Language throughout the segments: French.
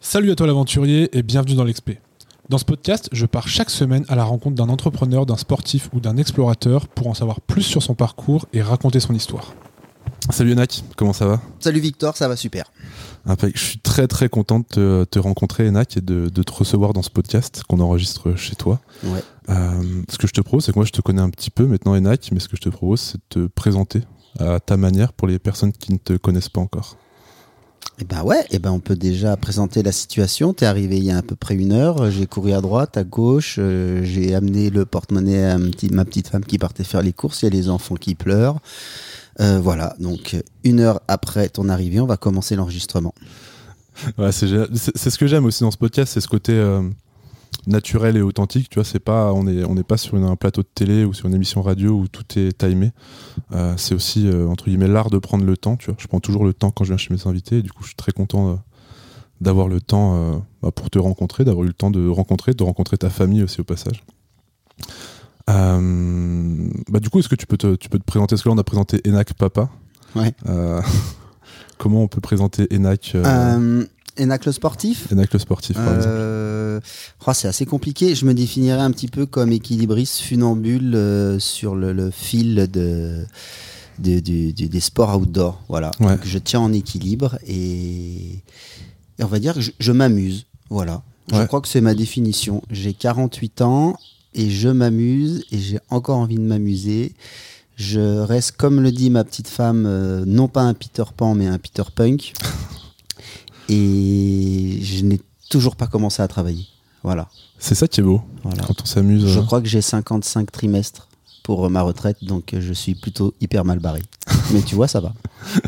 Salut à toi l'aventurier et bienvenue dans l'Expé. Dans ce podcast, je pars chaque semaine à la rencontre d'un entrepreneur, d'un sportif ou d'un explorateur pour en savoir plus sur son parcours et raconter son histoire. Salut Enak, comment ça va? Salut Victor, ça va super. Je suis très très content de te, rencontrer Enak et de, te recevoir dans ce podcast qu'on enregistre chez toi. Ouais. Euh, ce que je te propose, c'est que moi je te connais un petit peu maintenant Enak, mais ce que je te propose, c'est de te présenter à ta manière pour les personnes qui ne te connaissent pas encore. Eh ben ouais, eh ben on peut déjà présenter la situation. T'es arrivé il y a à peu près une heure. J'ai couru à droite, à gauche. Euh, j'ai amené le porte-monnaie à ma petite femme qui partait faire les courses. Il y a les enfants qui pleurent. Euh, voilà, donc une heure après ton arrivée, on va commencer l'enregistrement. Ouais, c'est ce que j'aime aussi dans ce podcast, c'est ce côté euh, naturel et authentique. Tu vois, c'est pas, on n'est on est pas sur un plateau de télé ou sur une émission radio où tout est timé. Euh, c'est aussi entre guillemets l'art de prendre le temps. Tu vois, je prends toujours le temps quand je viens chez mes invités. Et du coup, je suis très content d'avoir le temps bah, pour te rencontrer, d'avoir eu le temps de rencontrer, de rencontrer ta famille aussi au passage. Euh, bah du coup, est-ce que tu peux te, tu peux te présenter? Est-ce que là, on a présenté Enac Papa. Ouais. Euh, comment on peut présenter Enac euh, Enac le sportif Enac le sportif, par oh, c'est assez compliqué. Je me définirais un petit peu comme équilibriste funambule sur le, fil de, des sports outdoor. Voilà. Donc, je tiens en équilibre et, on va dire que je, m'amuse. Voilà. Je crois que c'est ma définition. J'ai 48 ans et je m'amuse et j'ai encore envie de m'amuser. Je reste, comme le dit ma petite femme, euh, non pas un Peter Pan, mais un Peter Punk. et je n'ai toujours pas commencé à travailler. Voilà. C'est ça qui est beau. Quand on s'amuse. Je euh. crois que j'ai 55 trimestres pour ma retraite, donc je suis plutôt hyper mal barré. mais tu vois, ça va.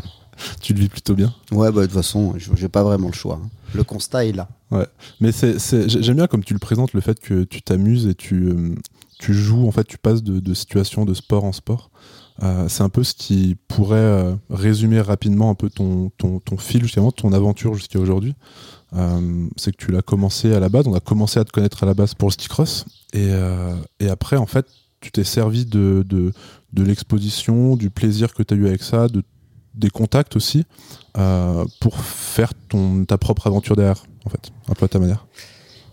tu le vis plutôt bien. Ouais, bah, de toute façon, j'ai pas vraiment le choix. Hein. Le constat est là. Ouais, mais c'est, j'aime bien comme tu le présentes, le fait que tu t'amuses et tu, euh, tu joues, en fait, tu passes de, situation de sport en sport. Euh, c'est un peu ce qui pourrait euh, résumer rapidement un peu ton, ton, ton fil, justement, ton aventure jusqu'à aujourd'hui. c'est que tu l'as commencé à la base, on a commencé à te connaître à la base pour le ski cross, et, et après, en fait, tu t'es servi de, de, de l'exposition, du plaisir que tu as eu avec ça, de des contacts aussi euh, pour faire ton, ta propre aventure derrière, en fait, un peu à ta manière.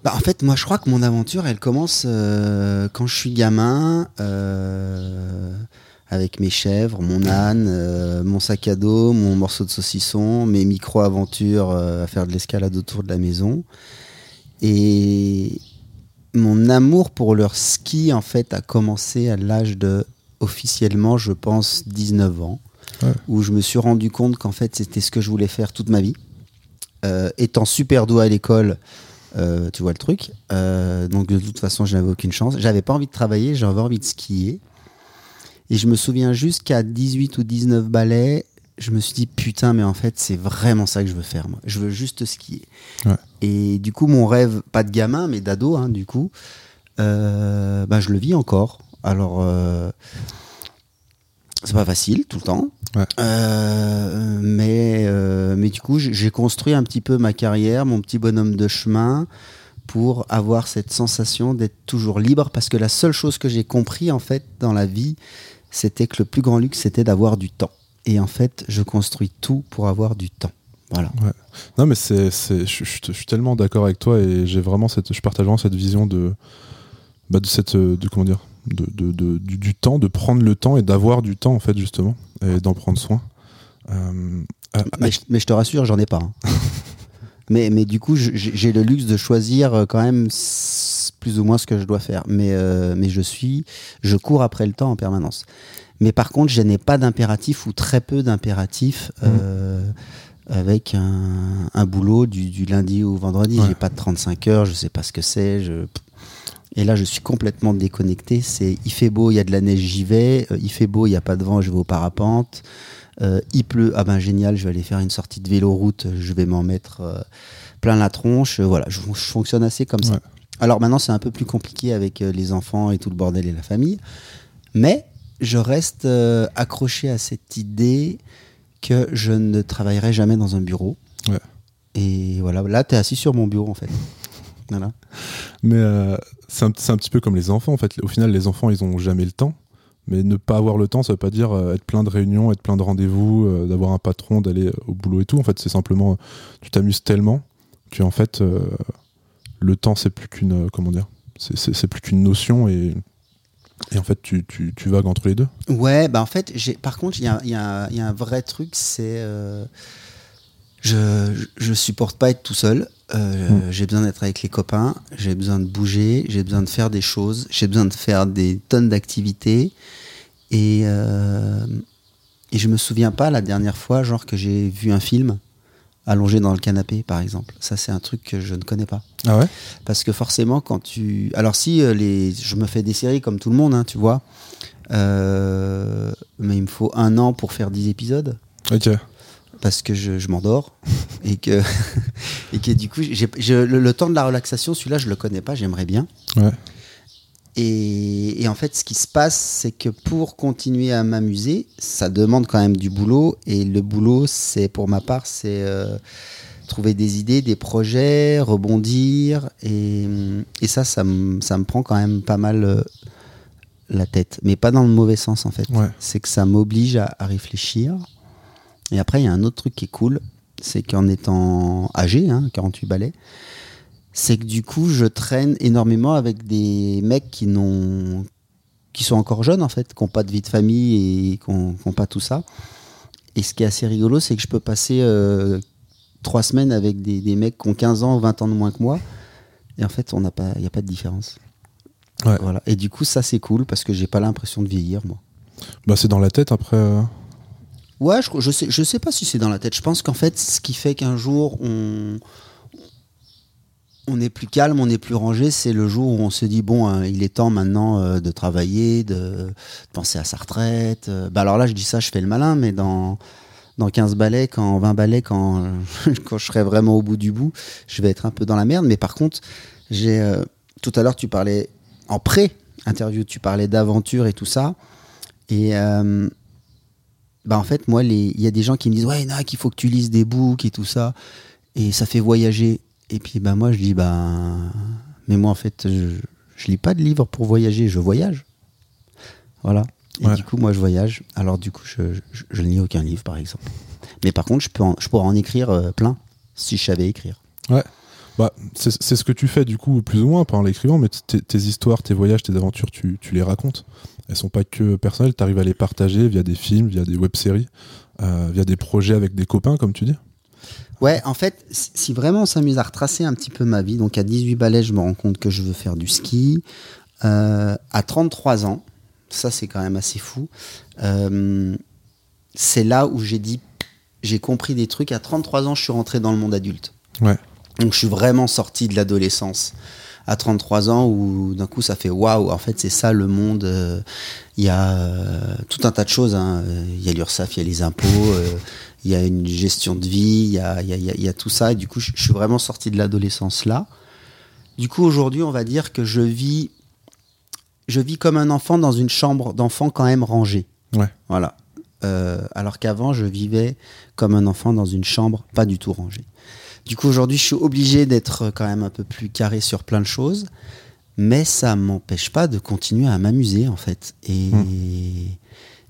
Bah, En fait, moi, je crois que mon aventure, elle commence euh, quand je suis gamin, euh, avec mes chèvres, mon âne, mon sac à dos, mon morceau de saucisson, mes micro-aventures à faire de l'escalade autour de la maison. Et mon amour pour leur ski, en fait, a commencé à l'âge de, officiellement, je pense, 19 ans où je me suis rendu compte qu'en fait c'était ce que je voulais faire toute ma vie. Euh, étant super doué à l'école, euh, tu vois le truc. Euh, donc de toute façon, je n'avais aucune chance. J'avais pas envie de travailler, j'avais envie de skier. Et je me souviens juste qu'à 18 ou 19 balais, je me suis dit putain, mais en fait, c'est vraiment ça que je veux faire. Moi. Je veux juste skier. Et du coup, mon rêve, pas de gamin, mais d'ado, hein, du coup, bah, je le vis encore. Alors, c'est pas facile tout le temps. Euh, mais, euh, mais du coup, j'ai construit un petit peu ma carrière, mon petit bonhomme de chemin, pour avoir cette sensation d'être toujours libre. Parce que la seule chose que j'ai compris, en fait, dans la vie, c'était que le plus grand luxe, c'était d'avoir du temps. Et en fait, je construis tout pour avoir du temps. Voilà. Non, mais c'est, je, suis tellement d'accord avec toi et j'ai vraiment cette, je partage vraiment cette vision de, bah, de cette, de comment dire, de, du, temps, de prendre le temps et d'avoir du temps, en fait, justement, et d'en prendre soin. Euh, euh, mais, je, te rassure, j'en ai pas. Hein. mais, mais du coup, j'ai le luxe de choisir euh, quand même plus ou moins ce que je dois faire. Mais, mais je suis, je cours après le temps en permanence. Mais par contre, je n'ai pas d'impératif ou très peu d'impératif. Mmh. avec un, boulot du, lundi au vendredi. J'ai pas de 35 heures, je sais pas ce que c'est. Je... Et là, je suis complètement déconnecté. C'est il fait beau, il y a de la neige, j'y vais. Euh, il fait beau, il n'y a pas de vent, je vais au parapente. Euh, il pleut, ah ben génial, je vais aller faire une sortie de vélo-route, je vais m'en mettre euh, plein la tronche. voilà, je, fonctionne assez comme ça. Alors maintenant, c'est un peu plus compliqué avec les enfants et tout le bordel et la famille. Mais je reste accroché à cette idée que je ne travaillerai jamais dans un bureau. Et voilà, là, tu es assis sur mon bureau en fait. Voilà. Mais c'est un, petit peu comme les enfants en fait. Au final, les enfants, ils ont jamais le temps. Mais ne pas avoir le temps, ça veut pas dire euh, être plein de réunions, être plein de rendez-vous, euh, d'avoir un patron, d'aller euh, au boulot et tout. En fait, c'est simplement, tu t'amuses tellement que en fait, le temps, c'est plus qu'une, comment dire, c'est plus qu'une notion et, et en fait, tu, tu, tu, vagues entre les deux. Ouais, bah en fait, j'ai, par contre, il y a, y, a, y a, un vrai truc, c'est je, je supporte pas être tout seul. Euh, hmm. J'ai besoin d'être avec les copains, j'ai besoin de bouger, j'ai besoin de faire des choses, j'ai besoin de faire des tonnes d'activités. Et, euh, et je me souviens pas la dernière fois, genre que j'ai vu un film allongé dans le canapé, par exemple. Ça, c'est un truc que je ne connais pas. Ah ouais? Parce que forcément, quand tu. Alors, si euh, les... je me fais des séries comme tout le monde, hein, tu vois. Euh, mais il me faut un an pour faire 10 épisodes. Ok parce que je, m'endors et que, et que du coup, j'ai, le, temps de la relaxation, celui-là, je le connais pas, j'aimerais bien. Et, en fait, ce qui se passe, c'est que pour continuer à m'amuser, ça demande quand même du boulot. Et le boulot, c'est pour ma part, c'est euh, trouver des idées, des projets, rebondir. Et, et ça, ça me, ça me prend quand même pas mal euh, la tête. Mais pas dans le mauvais sens, en fait. C'est que ça m'oblige à, à réfléchir. Et après, il y a un autre truc qui est cool, c'est qu'en étant âgé, 48 hein, balais, c'est que du coup, je traîne énormément avec des mecs qui n'ont qui sont encore jeunes en fait, qui n'ont pas de vie de famille et qui n'ont pas tout ça. Et ce qui est assez rigolo, c'est que je peux passer euh, trois semaines avec des, mecs qui ont 15 ans ou 20 ans de moins que moi. Et en fait, il n'y a pas de différence. Voilà. Et du coup, ça, c'est cool parce que j'ai pas l'impression de vieillir, moi. Bah, c'est dans la tête après. Euh, Ouais, je, je sais, je sais pas si c'est dans la tête. Je pense qu'en fait, ce qui fait qu'un jour on on est plus calme, on est plus rangé, c'est le jour où on se dit bon, hein, il est temps maintenant euh, de travailler, de, penser à sa retraite. Euh. bah alors là, je dis ça, je fais le malin, mais dans dans 15 balais, quand 20 balais, quand quand je serai vraiment au bout du bout, je vais être un peu dans la merde. Mais par contre, j'ai euh, tout à l'heure, tu parlais en pré interview, tu parlais d'aventure et tout ça, et bah en fait, moi, il y a des gens qui me disent Ouais, qu'il faut que tu lises des books et tout ça, et ça fait voyager. Et puis, bah, moi, je dis Bah, mais moi, en fait, je, je lis pas de livres pour voyager, je voyage. Voilà. Et du coup, moi, je voyage. Alors, du coup, je, je, ne lis aucun livre, par exemple. Mais par contre, je, peux je pourrais en écrire euh, plein si je savais écrire. Ouais. Bah, c'est ce que tu fais, du coup, plus ou moins, par l'écrivant, mais tes histoires, tes voyages, tes aventures, tu, tu les racontes elles sont pas que personnelles, tu arrives à les partager via des films, via des web-séries, euh, via des projets avec des copains, comme tu dis Ouais, en fait, si vraiment on s'amuse à retracer un petit peu ma vie, donc à 18 balais, je me rends compte que je veux faire du ski. Euh, à 33 ans, ça c'est quand même assez fou, euh, c'est là où j'ai dit, j'ai compris des trucs. À 33 ans, je suis rentré dans le monde adulte. Ouais. Donc je suis vraiment sorti de l'adolescence à 33 ans où d'un coup ça fait waouh, en fait c'est ça le monde. Euh, il y a euh, tout un tas de choses. Hein. Il y a l'URSSAF, il y a les impôts, il y a une gestion de vie, il y a, y, a, y a, tout ça. Et du coup, je, suis vraiment sorti de l'adolescence là. Du coup, aujourd'hui, on va dire que je vis, je vis comme un enfant dans une chambre d'enfant quand même rangée. Ouais. Voilà. alors qu'avant, je vivais comme un enfant dans une chambre pas du tout rangée. Du coup, aujourd'hui, je suis obligé d'être quand même un peu plus carré sur plein de choses, mais ça m'empêche pas de continuer à m'amuser, en fait. Et, hmm.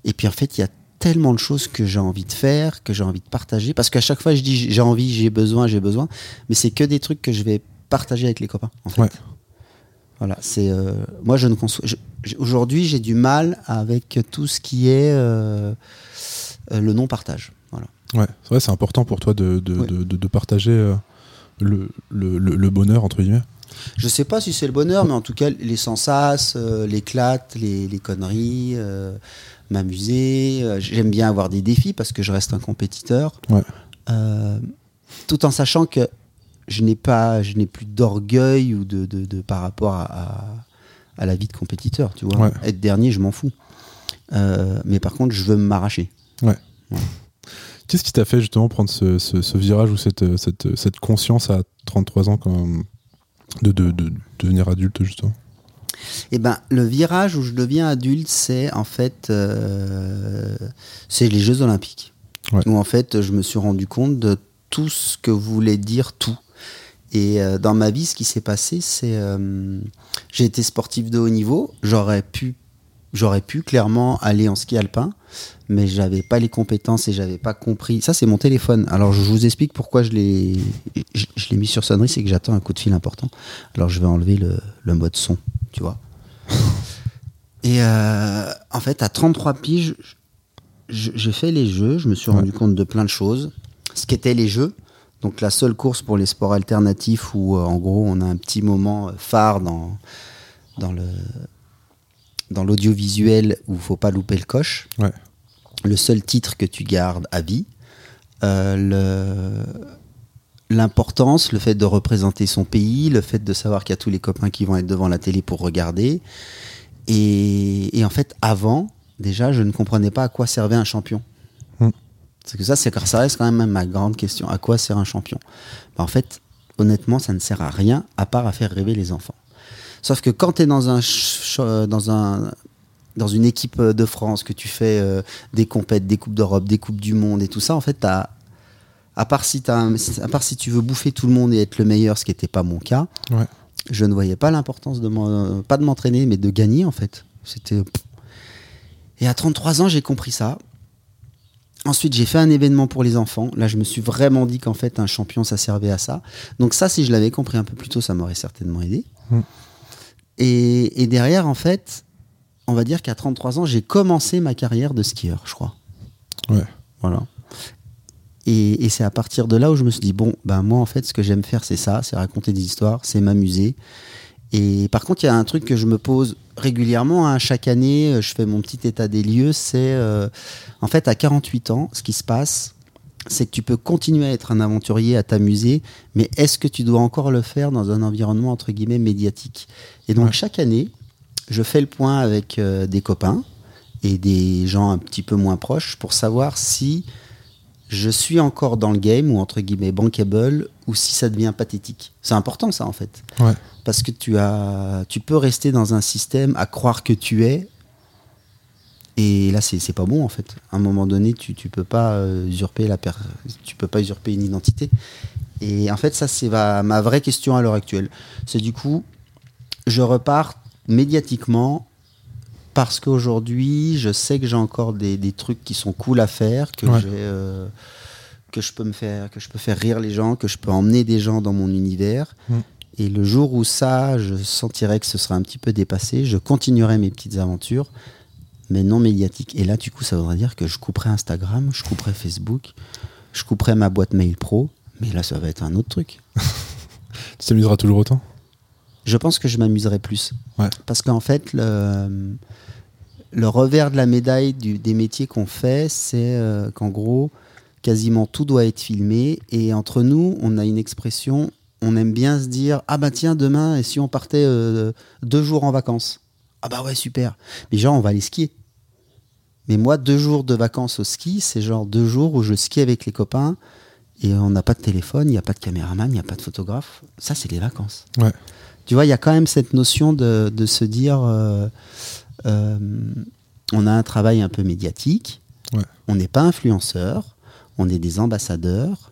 et puis, en fait, il y a tellement de choses que j'ai envie de faire, que j'ai envie de partager, parce qu'à chaque fois, je dis j'ai envie, j'ai besoin, j'ai besoin, mais c'est que des trucs que je vais partager avec les copains, en fait. Voilà, c'est euh, moi je ne conçois. Aujourd'hui, j'ai du mal avec tout ce qui est euh, euh, le non partage. Ouais, c'est vrai, c'est important pour toi de, de, de, de partager euh, le, le, le, bonheur, entre guillemets. Je sais pas si c'est le bonheur, mais en tout cas, les euh, l'éclate, les, les, conneries, m'amuser. J'aime bien avoir des défis parce que je reste un compétiteur. Ouais. tout en sachant que je n'ai pas, je n'ai plus d'orgueil ou de, de, de, par rapport à, à, la vie de compétiteur, tu vois. Être dernier, je m'en fous. mais par contre, je veux m'arracher. Ouais. ouais. Qu'est-ce qui t'a fait justement prendre ce, virage ou cette, cette, conscience à 33 ans quand de, de, devenir adulte justement? Eh ben, le virage où je deviens adulte, c'est en fait euh, c'est les Jeux Olympiques. Où en fait, je me suis rendu compte de tout ce que voulait dire tout. Et euh, dans ma vie, ce qui s'est passé, c'est euh, j'ai été sportif de haut niveau. J'aurais pu J'aurais pu clairement aller en ski alpin, mais j'avais pas les compétences et j'avais pas compris. Ça, c'est mon téléphone. Alors, je vous explique pourquoi je l'ai, je, l'ai mis sur sonnerie, c'est que j'attends un coup de fil important. Alors, je vais enlever le, le mode son, tu vois. Et euh, en fait, à 33 piges, j'ai fait les jeux, je me suis rendu compte de plein de choses. Ce qu'étaient les jeux, donc la seule course pour les sports alternatifs où, euh, en gros, on a un petit moment phare dans, dans le dans l'audiovisuel où il faut pas louper le coche. Le seul titre que tu gardes à vie. Euh, l'importance, le, fait de représenter son pays, le fait de savoir qu'il y a tous les copains qui vont être devant la télé pour regarder. Et, en fait, avant, déjà, je ne comprenais pas à quoi servait un champion. Hmm. C'est que ça, c'est ça reste quand même ma grande question. À quoi sert un champion? Ben, En fait, honnêtement, ça ne sert à rien à part à faire rêver les enfants. Sauf que quand tu es dans un, dans un dans une équipe de France, que tu fais euh, des compètes, des coupes d'Europe, des coupes du monde et tout ça, en fait, as, à part si as à part si tu veux bouffer tout le monde et être le meilleur, ce qui n'était pas mon cas, je ne voyais pas l'importance de pas de m'entraîner, mais de gagner en fait. C'était et à 33 ans, j'ai compris ça. Ensuite, j'ai fait un événement pour les enfants. Là, je me suis vraiment dit qu'en fait, un champion, ça servait à ça. Donc ça, si je l'avais compris un peu plus tôt, ça m'aurait certainement aidé. Mm. Et, derrière, en fait, on va dire qu'à 33 ans, j'ai commencé ma carrière de skieur, je crois. Ouais. Voilà. Et, c'est à partir de là où je me suis dit, bon, ben moi, en fait, ce que j'aime faire, c'est ça, c'est raconter des histoires, c'est m'amuser. Et par contre, il y a un truc que je me pose régulièrement, hein, chaque année, je fais mon petit état des lieux, c'est, euh, en fait, à 48 ans, ce qui se passe, c'est que tu peux continuer à être un aventurier, à t'amuser, mais est-ce que tu dois encore le faire dans un environnement entre guillemets médiatique? Et donc chaque année, je fais le point avec euh, des copains et des gens un petit peu moins proches pour savoir si je suis encore dans le game ou entre guillemets bankable ou si ça devient pathétique. C'est important ça en fait. Parce que tu as tu peux rester dans un système à croire que tu es et là, c'est pas bon en fait. À un moment donné, tu, tu peux pas euh, usurper la tu peux pas usurper une identité. Et en fait, ça c'est ma, vraie question à l'heure actuelle. C'est du coup, je repars médiatiquement parce qu'aujourd'hui, je sais que j'ai encore des, des, trucs qui sont cool à faire, que j'ai euh, que je peux me faire, que je peux faire rire les gens, que je peux emmener des gens dans mon univers. Mm. Et le jour où ça, je sentirai que ce sera un petit peu dépassé, je continuerai mes petites aventures mais non médiatique. Et là, du coup, ça voudrait dire que je couperais Instagram, je couperais Facebook, je couperais ma boîte mail pro, mais là, ça va être un autre truc. tu t'amuseras toujours autant Je pense que je m'amuserai plus. Parce qu'en fait, le, le revers de la médaille des métiers qu'on fait, c'est euh, qu'en gros, quasiment tout doit être filmé. Et entre nous, on a une expression, on aime bien se dire Ah bah tiens, demain, et si on partait euh, deux jours en vacances? Ah bah ouais, super. Mais genre, on va aller skier. Mais moi, deux jours de vacances au ski, c'est genre deux jours où je skie avec les copains et on n'a pas de téléphone, il n'y a pas de caméraman, il n'y a pas de photographe. Ça, c'est les vacances. Ouais. Tu vois, il y a quand même cette notion de, se dire euh, on a un travail un peu médiatique, on n'est pas influenceur, on est des ambassadeurs.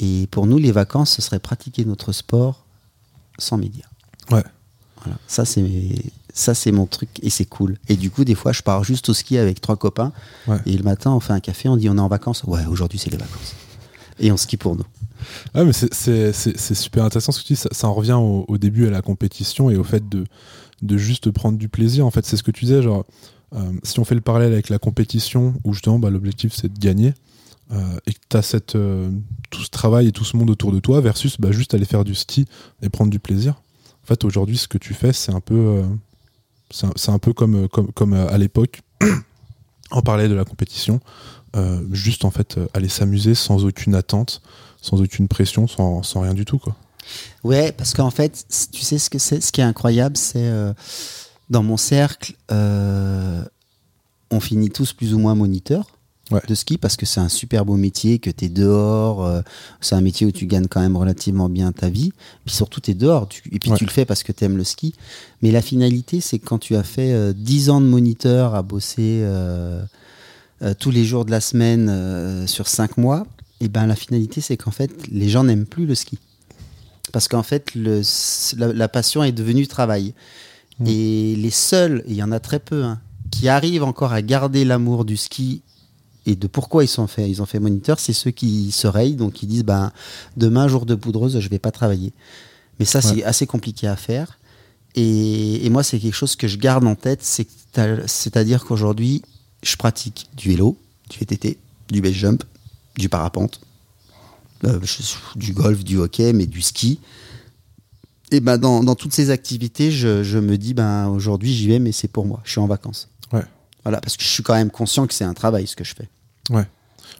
Et pour nous, les vacances, ce serait pratiquer notre sport sans médias. Ouais. Voilà. Ça, c'est ça c'est mon truc et c'est cool. Et du coup, des fois, je pars juste au ski avec trois copains et le matin, on fait un café, on dit on est en vacances. Ouais, aujourd'hui c'est les vacances. Et on skie pour nous. Ah, mais c'est super intéressant ce que tu dis. Ça, en revient au, début à la compétition et au fait de, de juste prendre du plaisir. En fait, c'est ce que tu disais. Genre, euh, si on fait le parallèle avec la compétition où justement bah, l'objectif c'est de gagner euh, et que tu as euh, tout ce travail et tout ce monde autour de toi versus bah, juste aller faire du ski et prendre du plaisir. En fait, aujourd'hui, ce que tu fais, c'est un peu c'est comme, comme, à l'époque, on parlait de la compétition, juste en fait aller s'amuser sans aucune attente, sans aucune pression, sans, sans rien du tout. Quoi. Ouais, parce qu'en fait, tu sais ce que c'est, ce qui est incroyable, c'est dans mon cercle, on finit tous plus ou moins moniteurs de ski parce que c'est un super beau métier, que tu es dehors, euh, c'est un métier où tu gagnes quand même relativement bien ta vie, puis surtout tu es dehors, et puis tu le fais parce que tu aimes le ski. Mais la finalité, c'est que quand tu as fait euh, dix 10 ans de moniteur à bosser euh, tous les jours de la semaine sur 5 mois, et ben la finalité, c'est qu'en fait, les gens n'aiment plus le ski. Parce qu'en fait, le, la, passion est devenue travail. Mmh. Et les seuls, il y en a très peu, hein, qui arrivent encore à garder l'amour du ski et de pourquoi ils sont fait, ils ont fait moniteur, c'est ceux qui se rayent, donc qui disent ben demain jour de poudreuse, je vais pas travailler. Mais ça c'est assez compliqué à faire. Et, moi c'est quelque chose que je garde en tête, c'est-à-dire qu'aujourd'hui je pratique du vélo, du VTT, du base jump, du parapente, euh, du golf, du hockey, mais du ski. Et ben dans, dans toutes ces activités, je, je me dis ben aujourd'hui j'y vais, mais c'est pour moi. Je suis en vacances. Ouais. Voilà, parce que je suis quand même conscient que c'est un travail ce que je fais. Ouais.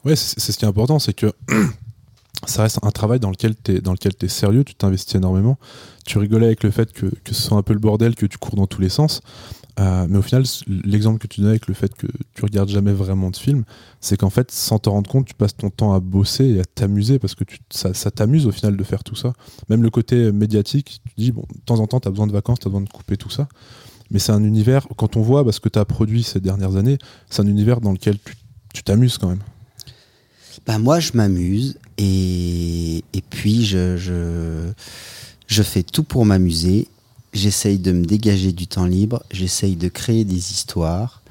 Ouais, c'est ce qui est important, c'est que ça reste un travail dans lequel tu es, dans lequel es sérieux, tu t'investis énormément. Tu rigolais avec le fait que, que, ce soit un peu le bordel, que tu cours dans tous les sens. Euh, mais au final, l'exemple que tu donnais avec le fait que tu regardes jamais vraiment de films, c'est qu'en fait, sans te rendre compte, tu passes ton temps à bosser et à t'amuser parce que ça, t'amuse au final de faire tout ça. Même le côté médiatique, tu dis, bon, de temps en temps, tu as besoin de vacances, tu as besoin de couper tout ça. Mais c'est un univers, quand on voit ce que tu as produit ces dernières années, c'est un univers dans lequel tu t'amuses quand même. Bah moi, je m'amuse et, puis je fais tout pour m'amuser j'essaye de me dégager du temps libre, j'essaye de créer des histoires.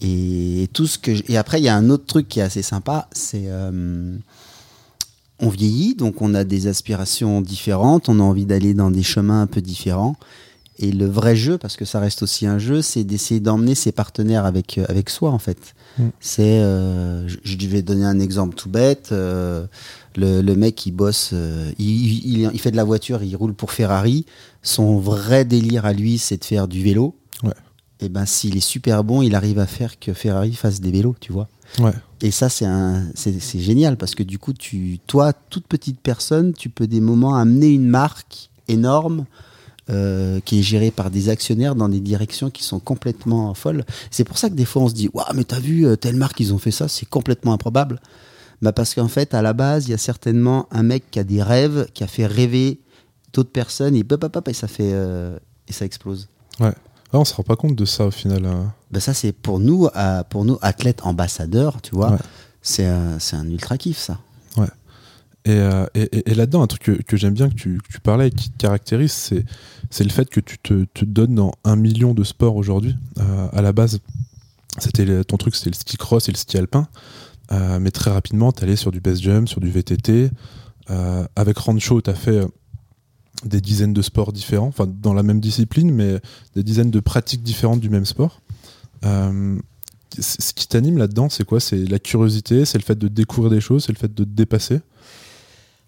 Et tout et après il y a un autre truc qui est assez sympa, c'est euh, on vieillit, donc on a des aspirations différentes, on a envie d'aller dans des chemins un peu différents. Et le vrai jeu, parce que ça reste aussi un jeu, c'est d'essayer d'emmener ses partenaires avec, euh, avec soi, en fait. Mm. C'est, euh, je, vais donner un exemple tout bête. le, le, mec, il bosse, il, il, il, fait de la voiture, il roule pour Ferrari son vrai délire à lui, c'est de faire du vélo. Et ben s'il est super bon, il arrive à faire que Ferrari fasse des vélos, tu vois. Et ça, c'est un, c'est génial parce que du coup, tu, toi, toute petite personne, tu peux des moments amener une marque énorme. Euh, qui est gérée par des actionnaires dans des directions qui sont complètement folles. C'est pour ça que des fois on se dit Waouh, mais t'as vu, euh, telle marque, ils ont fait ça, c'est complètement improbable. Bah parce qu'en fait, à la base, il y a certainement un mec qui a des rêves, qui a fait rêver d'autres personnes, et, et ça fait euh, et ça explose. Ouais. Ah, on se rend pas compte de ça au final. Hein. Ben ça c'est pour nous, euh, pour nous athlètes ambassadeurs, tu vois. C'est c'est un ultra kiff ça. Euh, et, là-dedans, un truc que, j'aime bien que tu, parlais et qui te caractérise, c'est, le fait que tu te, donnes dans un million de sports aujourd'hui. à la base, c'était ton truc, c'était le ski cross et le ski alpin. mais très rapidement, tu allais sur du base jump, sur du VTT. avec Rancho, tu as fait des dizaines de sports différents, enfin dans la même discipline, mais des dizaines de pratiques différentes du même sport. Euh, ce qui t'anime là-dedans, c'est quoi? C'est la curiosité, c'est le fait de découvrir des choses, c'est le fait de te dépasser?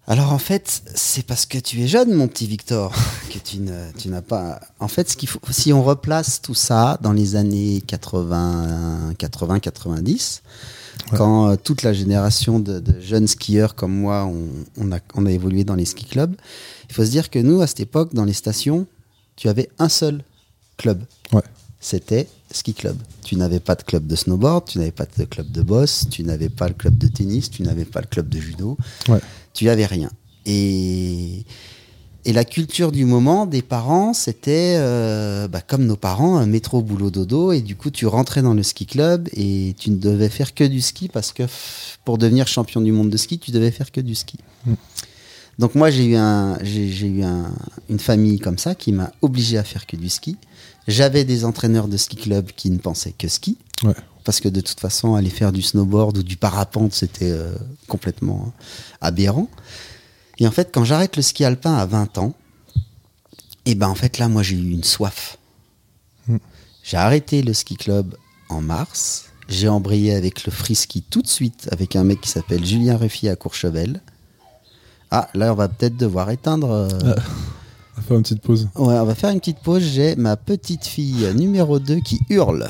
Alors en fait, c'est parce que tu es jeune, mon petit Victor, que tu, tu n'as pas. En fait, ce qu'il faut, si on replace tout ça dans les années 80, 80, 90, quand euh, toute la génération de, jeunes skieurs comme moi, on, a, on a évolué dans les ski clubs, il faut se dire que nous, à cette époque, dans les stations, tu avais un seul club. Ouais. C'était ski club. Tu n'avais pas de club de snowboard, tu n'avais pas de club de boss, tu n'avais pas le club de tennis, tu n'avais pas le club de judo. Ouais. Tu n'avais rien. Et et la culture du moment des parents, c'était euh, bah, comme nos parents, un métro, boulot, dodo. Et du coup, tu rentrais dans le ski club et tu ne devais faire que du ski parce que pour devenir champion du monde de ski, tu devais faire que du ski. Mm. Donc moi, j'ai eu, un, j'ai, eu un, une famille comme ça qui m'a obligé à faire que du ski. J'avais des entraîneurs de ski club qui ne pensaient que ski. Parce que de toute façon, aller faire du snowboard ou du parapente, c'était euh, complètement aberrant. Et en fait, quand j'arrête le ski alpin à 20 ans, et eh ben en fait là, moi j'ai eu une soif. Hmm. J'ai arrêté le ski club en mars. J'ai embrayé avec le free ski tout de suite avec un mec qui s'appelle Julien Ruffi à Courchevel. Ah, là, on va peut-être devoir éteindre. Euh, faire une petite pause. Ouais, on va faire une petite pause. J'ai ma petite fille numéro 2 qui hurle.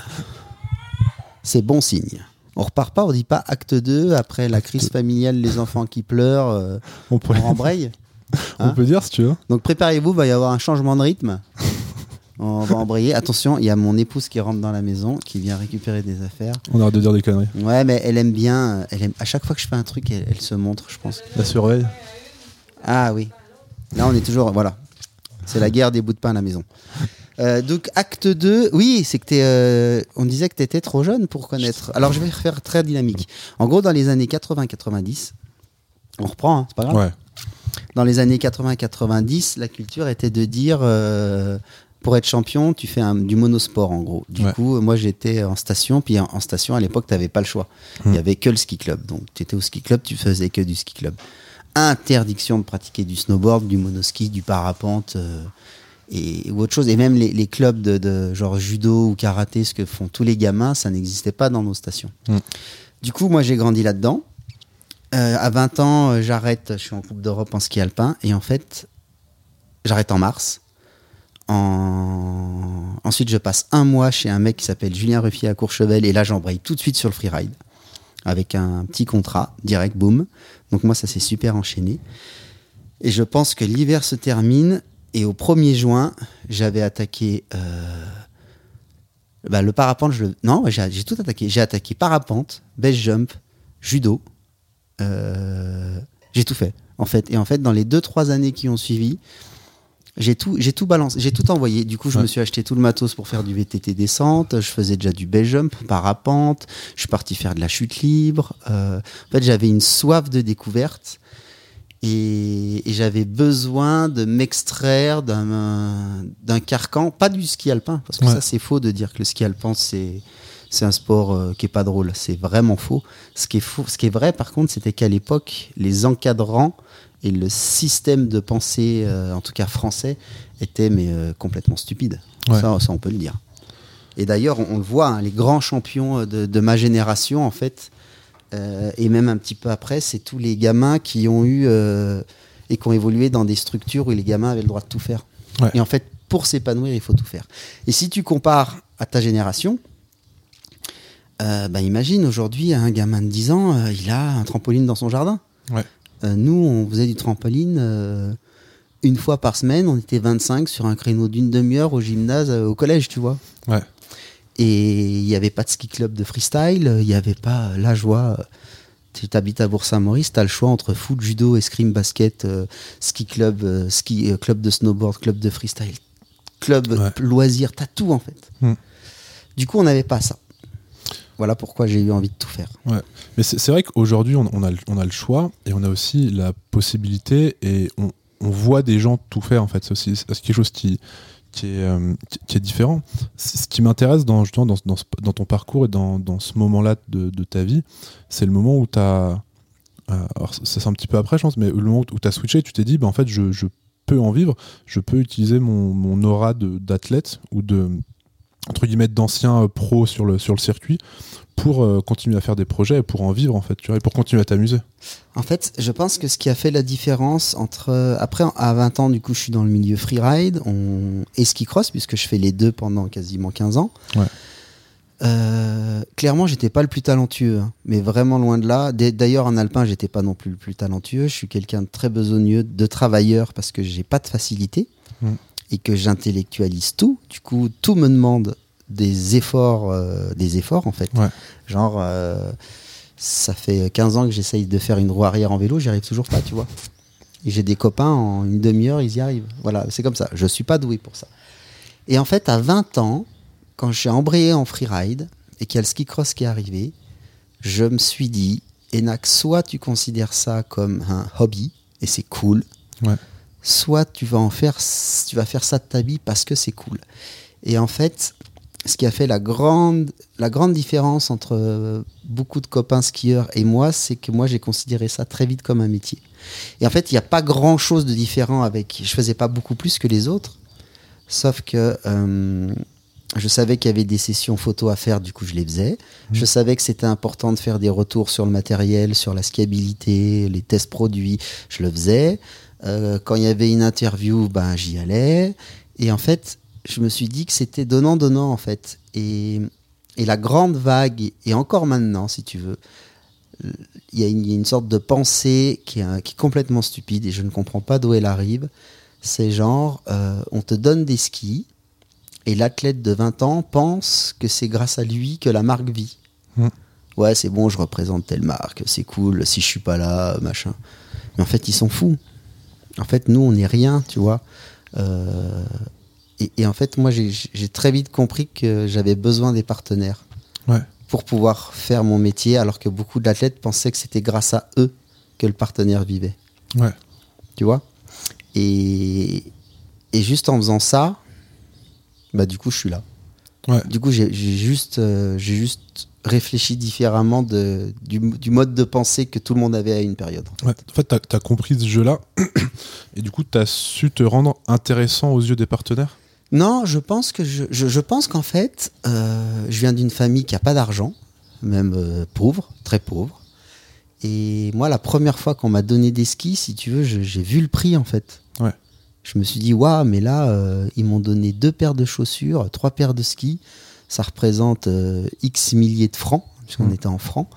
C'est bon signe. On repart pas, on dit pas acte 2 après la crise familiale, les enfants qui pleurent, euh, on, pourrait... embraye. on hein peut dire si tu veux. Donc préparez-vous, va y avoir un changement de rythme. On va embrayer. Attention, il y a mon épouse qui rentre dans la maison, qui vient récupérer des affaires. On arrête de dire des conneries. Ouais, mais elle aime bien. Elle aime... À chaque fois que je fais un truc, elle, se montre, je pense. La surveille. Ah oui. Là, on est toujours. Voilà. C'est la guerre des bouts de pain à la maison. Euh, donc acte 2, oui, c'est que t'es, euh, on disait que tu étais trop jeune pour connaître. Alors je vais faire très dynamique. En gros, dans les années 80-90, on reprend, hein, c'est pas grave. Ouais. Dans les années 80-90, la culture était de dire, euh, pour être champion, tu fais un, du monosport en gros. Du coup, moi j'étais en station, puis en, station à l'époque, tu n'avais pas le choix. Il n'y hmm. avait que le ski club. Donc tu étais au ski club, tu faisais que du ski club. Interdiction de pratiquer du snowboard, du monoski, du parapente. Euh, et, ou autre chose. Et même les, clubs de, genre judo ou karaté, ce que font tous les gamins, ça n'existait pas dans nos stations. Hmm. Du coup, moi j'ai grandi là-dedans. Euh, à 20 ans, euh, j'arrête, je suis en Coupe d'Europe en ski alpin, et en fait, j'arrête en mars. Ensuite, je passe un mois chez un mec qui s'appelle Julien Ruffier à Courchevel, et là, j'embraye tout de suite sur le freeride, avec un petit contrat, direct, boom. Donc moi, ça s'est super enchaîné. Et je pense que l'hiver se termine, et au 1er juin, j'avais attaqué... Euh, bah, le parapente, non, j'ai tout attaqué. J'ai attaqué parapente, base jump, judo, euh, j'ai tout fait, en fait. Et en fait, dans les deux, trois années qui ont suivi, j'ai tout, j'ai tout balancé, j'ai tout envoyé. Du coup, je me suis acheté tout le matos pour faire du VTT descente. Je faisais déjà du base jump, parapente. Je suis parti faire de la chute libre. Euh, en fait, j'avais une soif de découverte et, j'avais besoin de m'extraire d'un, d'un carcan, pas du ski alpin, parce que ça, c'est faux de dire que le ski alpin, c'est c'est un sport euh, qui est pas drôle. C'est vraiment faux. Ce qui est faux, ce qui est vrai, par contre, c'était qu'à l'époque, les encadrants et le système de pensée, euh, en tout cas français, étaient mais euh, complètement stupides. Ça, ça, on peut le dire. Et d'ailleurs, on, le voit, hein, les grands champions de, ma génération, en fait, et même un petit peu après, c'est tous les gamins qui ont eu et qui ont évolué dans des structures où les gamins avaient le droit de tout faire. Et en fait, pour s'épanouir, il faut tout faire. Et si tu compares à ta génération, euh, bah, imagine aujourd'hui un gamin de 10 ans, euh, il a un trampoline dans son jardin. Euh, nous, on faisait du trampoline une fois par semaine, on était 25 sur un créneau d'une demi-heure au gymnase, au collège, tu vois. Et il n'y avait pas de ski club de freestyle, il n'y avait pas la joie. Tu habites à Bourg-Saint-Maurice, tu as le choix entre foot, judo, escrime, basket, ski club, ski club de snowboard, club de freestyle, club loisir, tu as tout en fait. Hmm. Du coup, on n'avait pas ça. Voilà pourquoi j'ai eu envie de tout faire. Ouais. Mais c'est vrai qu'aujourd'hui, on, a, on a le choix et on a aussi la possibilité et on, voit des gens tout faire en fait. C'est quelque chose qui, qui, est, euh, différent. Ce qui m'intéresse dans, dans, ton parcours et dans, ce moment-là de, ta vie, c'est le moment où tu as. Euh, alors, ça c'est un petit peu après, je pense, mais le moment où tu as switché, tu t'es dit, bah, en fait, je, je, peux en vivre, je peux utiliser mon, mon aura d'athlète ou de entre guillemets d'anciens euh, pros sur le, sur le circuit pour euh, continuer à faire des projets et pour en vivre en fait tu vois, et pour continuer à t'amuser en fait je pense que ce qui a fait la différence entre euh, après à 20 ans du coup je suis dans le milieu freeride on... et ski cross puisque je fais les deux pendant quasiment 15 ans ouais. Euh, clairement, j'étais pas le plus talentueux, hein, mais vraiment loin de là. D'ailleurs, en alpin, j'étais pas non plus le plus talentueux. Je suis quelqu'un de très besogneux, de travailleur, parce que j'ai pas de facilité. Mm et que j'intellectualise tout, du coup, tout me demande des efforts, euh, des efforts en fait. Genre, euh, ça fait 15 ans que j'essaye de faire une roue arrière en vélo, j'y arrive toujours pas, tu vois. J'ai des copains, en une demi-heure, ils y arrivent. Voilà, c'est comme ça. Je suis pas doué pour ça. Et en fait, à 20 ans, quand j'ai embrayé en freeride et qu'il y a le ski cross qui est arrivé, je me suis dit, Enac, soit tu considères ça comme un hobby, et c'est cool. Ouais soit tu vas en faire, tu vas faire ça de ta vie parce que c'est cool. Et en fait, ce qui a fait la grande, la grande différence entre beaucoup de copains skieurs et moi, c'est que moi j'ai considéré ça très vite comme un métier. Et en fait, il n'y a pas grand chose de différent avec. Je faisais pas beaucoup plus que les autres, sauf que euh, je savais qu'il y avait des sessions photo à faire, du coup je les faisais. Mmh. Je savais que c'était important de faire des retours sur le matériel, sur la skiabilité, les tests produits, je le faisais. Euh, quand il y avait une interview, ben, j'y allais. Et en fait, je me suis dit que c'était donnant-donnant, en fait. Et, et, la grande vague, et encore maintenant, si tu veux, il y, a une, sorte de pensée qui est, qui est, complètement stupide et je ne comprends pas d'où elle arrive. C'est genre, euh, on te donne des skis et l'athlète de 20 ans pense que c'est grâce à lui que la marque vit. Mmh. Ouais, c'est bon, je représente telle marque, c'est cool, si je suis pas là, machin. Mais en fait, ils sont fous. En fait, nous, on n'est rien, tu vois. Euh, et, en fait, moi, j'ai très vite compris que j'avais besoin des partenaires pour pouvoir faire mon métier, alors que beaucoup d'athlètes pensaient que c'était grâce à eux que le partenaire vivait. Ouais. Tu vois? Et, et juste en faisant ça, bah du coup je suis là. Ouais. Du coup j'ai juste, euh, j'ai juste réfléchi différemment de, du, du, mode de pensée que tout le monde avait à une période. En fait, ouais, tu as, compris ce jeu-là et du coup tu as su te rendre intéressant aux yeux des partenaires? Non, je pense que je, je, je pense qu'en fait, euh, je viens d'une famille qui a pas d'argent, même euh, pauvre, très pauvre. Et moi, la première fois qu'on m'a donné des skis, si tu veux, j'ai vu le prix en fait. Ouais. Je me suis dit, waouh, mais là, euh, ils m'ont donné deux paires de chaussures, trois paires de skis. Ça représente euh, X milliers de francs, puisqu'on mmh. était en francs.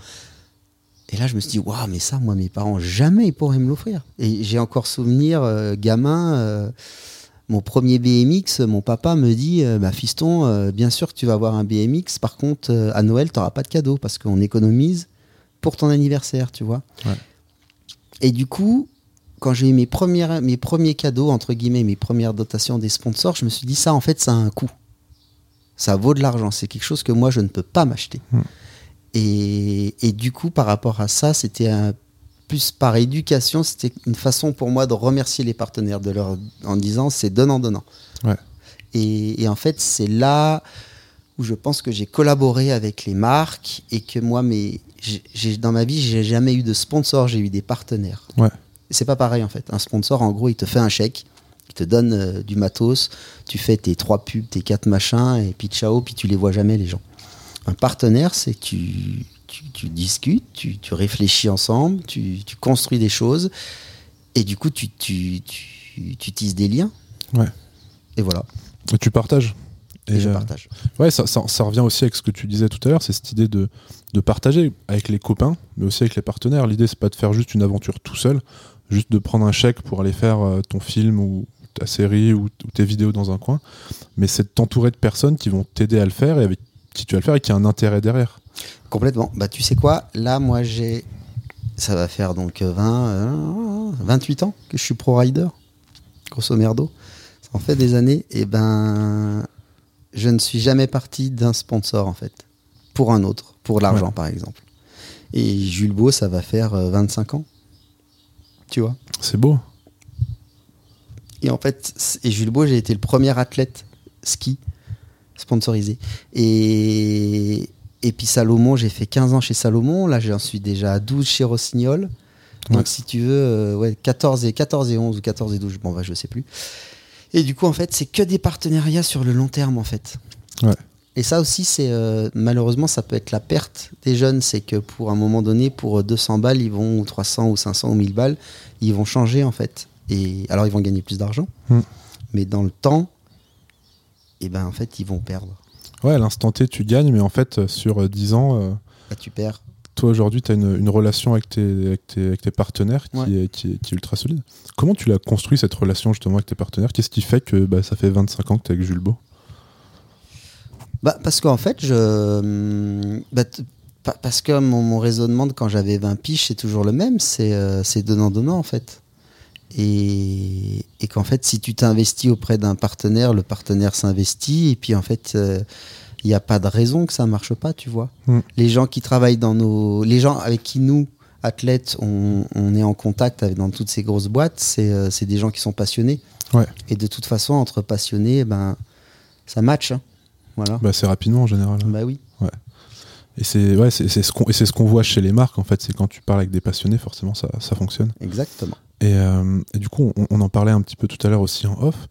Et là, je me suis dit, waouh, mais ça, moi, mes parents, jamais ils pourraient me l'offrir. Et j'ai encore souvenir, euh, gamin, euh, mon premier BMX, mon papa me dit, bah, fiston, bien sûr que tu vas avoir un BMX. Par contre, à Noël, tu n'auras pas de cadeau parce qu'on économise pour ton anniversaire, tu vois. Ouais. Et du coup, quand j'ai eu mes, premières, mes premiers cadeaux, entre guillemets, mes premières dotations des sponsors, je me suis dit, ça, en fait, ça a un coût. Ça vaut de l'argent. C'est quelque chose que moi, je ne peux pas m'acheter. Mm. Et, et, du coup, par rapport à ça, c'était plus par éducation, c'était une façon pour moi de remercier les partenaires de leur, en disant c'est donnant-donnant. Ouais. Et, et, en fait, c'est là où je pense que j'ai collaboré avec les marques et que moi, mes, j'ai, dans ma vie, j'ai jamais eu de sponsor, j'ai eu des partenaires. Ouais. C'est pas pareil en fait. Un sponsor, en gros, il te fait un chèque, il te donne euh, du matos, tu fais tes trois pubs, tes quatre machins, et puis ciao, puis tu les vois jamais les gens. Un partenaire, c'est que tu, tu, tu, discutes, tu, tu, réfléchis ensemble, tu, tu, construis des choses, et du coup, tu, tu, tisses des liens. Ouais. Et voilà. Et tu partages. Et, et je euh, partage. Ouais, ça, ça, ça, revient aussi avec ce que tu disais tout à l'heure, c'est cette idée de, de partager avec les copains, mais aussi avec les partenaires. L'idée, c'est pas de faire juste une aventure tout seul, juste de prendre un chèque pour aller faire euh, ton film ou ta série ou, ou, tes vidéos dans un coin, mais c'est de t'entourer de personnes qui vont t'aider à le faire et avec qui tu vas le faire et qui a un intérêt derrière. Complètement. Bah, tu sais quoi? Là, moi, j'ai. Ça va faire donc 20, euh, 28 ans que je suis pro rider, grosso merdo. Ça en fait des années. Et ben, je ne suis jamais parti d'un sponsor, en fait, pour un autre, pour l'argent, ouais. par exemple. Et Jules Beau, ça va faire 25 ans. Tu vois? C'est beau. Et en fait, et Jules Beau, j'ai été le premier athlète ski sponsorisé. Et, et puis Salomon, j'ai fait 15 ans chez Salomon. Là, j'en suis déjà à 12 chez Rossignol. Donc, ouais. si tu veux, euh, ouais, 14 et, 14 et 11 ou 14 et 12, bon, bah, je sais plus. Et du coup, en fait, c'est que des partenariats sur le long terme, en fait. Ouais. Et ça aussi, c'est euh, malheureusement, ça peut être la perte des jeunes. C'est que pour un moment donné, pour 200 balles, ils vont, ou 300 ou 500 ou 1000 balles, ils vont changer, en fait. Et alors, ils vont gagner plus d'argent. Mm. Mais dans le temps, et ben en fait ils vont perdre. Ouais, à l'instant T tu gagnes, mais en fait sur 10 ans, euh, bah, tu perds. Toi aujourd'hui tu as une, une, relation avec tes, avec tes, avec tes partenaires qui, ouais. est, qui, est, qui, est, ultra solide. Comment tu l'as construit cette relation justement avec tes partenaires? Qu'est-ce qui fait que bah, ça fait 25 ans que tu es avec Jules Beau? Bah, Parce qu'en fait, je. Bah, parce que mon, mon, raisonnement de quand j'avais 20 piges, c'est toujours le même, c'est euh, donnant-donnant en fait et, et qu'en fait, si tu t'investis auprès d'un partenaire, le partenaire s'investit, et puis en fait, il euh, n'y a pas de raison que ça marche pas, tu vois. Mm. Les gens qui travaillent dans nos, les gens avec qui nous athlètes, on, on est en contact avec, dans toutes ces grosses boîtes, c'est euh, des gens qui sont passionnés. Ouais. Et de toute façon, entre passionnés, ben ça match. Hein. Voilà. Bah, c'est rapidement en général. Bah oui. Ouais. Et c'est ouais, ce qu'on ce qu'on voit chez les marques en fait, c'est quand tu parles avec des passionnés, forcément ça, ça fonctionne. Exactement. Et, euh, et, du coup, on, on, en parlait un petit peu tout à l'heure aussi en off.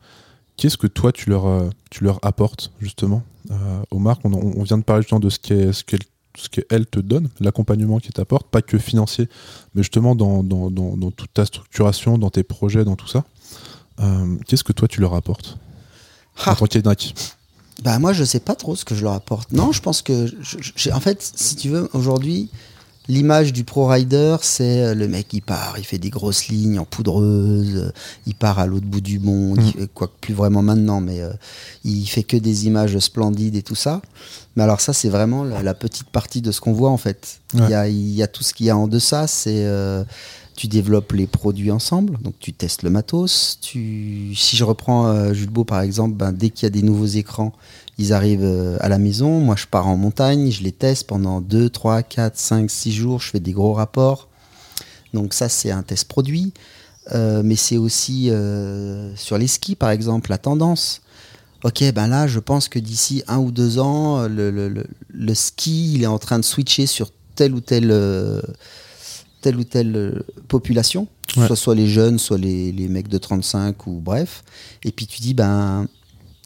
Qu'est-ce que toi, tu leur, euh, tu leur apportes justement euh, aux marques on, on, vient de parler justement de ce qu'elles ce qu te donnent, l'accompagnement qu'elles t'apportent, pas que financier, mais justement dans, dans, dans, dans, toute ta structuration, dans tes projets, dans tout ça. Euh, Qu'est-ce que toi, tu leur apportes? Ah. en tant qu'EDNAC bah moi, je sais pas trop ce que je leur apporte. Non, je pense que, je, je, en fait, si tu veux, aujourd'hui, l'image du pro rider, c'est le mec qui part, il fait des grosses lignes en poudreuse, il part à l'autre bout du monde, mmh. quoique plus vraiment maintenant, mais euh, il fait que des images splendides et tout ça. Mais alors ça, c'est vraiment la, la, petite partie de ce qu'on voit en fait. Il y, a, il y a tout ce qu'il y a en deçà, c'est euh, tu développes les produits ensemble, donc tu testes le matos. Tu, si je reprends euh, Jules Beau par exemple, ben, dès qu'il y a des nouveaux écrans, ils arrivent euh, à la maison, moi je pars en montagne, je les teste pendant 2, 3, 4, 5, 6 jours, je fais des gros rapports. Donc ça c'est un test produit, euh, mais c'est aussi euh, sur les skis par exemple, la tendance. ok, ben là, je pense que d'ici un ou deux ans, le, le, le, ski, il est en train de switcher sur telle ou telle, euh, telle, ou telle population, soit, soit les jeunes, soit les, les, mecs de 35 ou bref. Et puis tu dis, ben,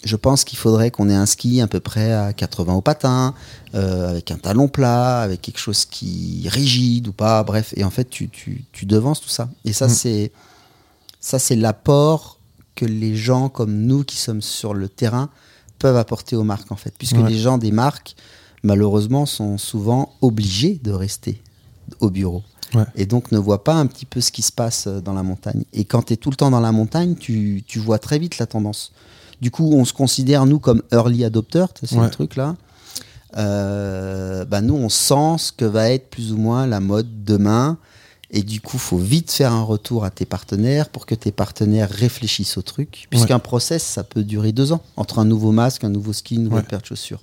je pense qu'il faudrait qu'on ait un ski à peu près à 80 au patin, euh, avec un talon plat, avec quelque chose qui rigide ou pas, bref. Et en fait, tu, tu, tu devances tout ça. Et ça, mm. c'est ça, c'est l'apport que les gens comme nous qui sommes sur le terrain peuvent apporter aux marques en fait, puisque les gens des marques malheureusement sont souvent obligés de rester au bureau. Et donc ne voient pas un petit peu ce qui se passe dans la montagne. Et quand tu es tout le temps dans la montagne, tu, tu, vois très vite la tendance. Du coup, on se considère, nous, comme early adopters, c'est le truc là. Euh, bah, nous, on sent ce que va être plus ou moins la mode demain. Et du coup, faut vite faire un retour à tes partenaires pour que tes partenaires réfléchissent au truc. Puisqu'un process, ça peut durer deux ans. Entre un nouveau masque, un nouveau ski, une nouvelle paire de chaussures.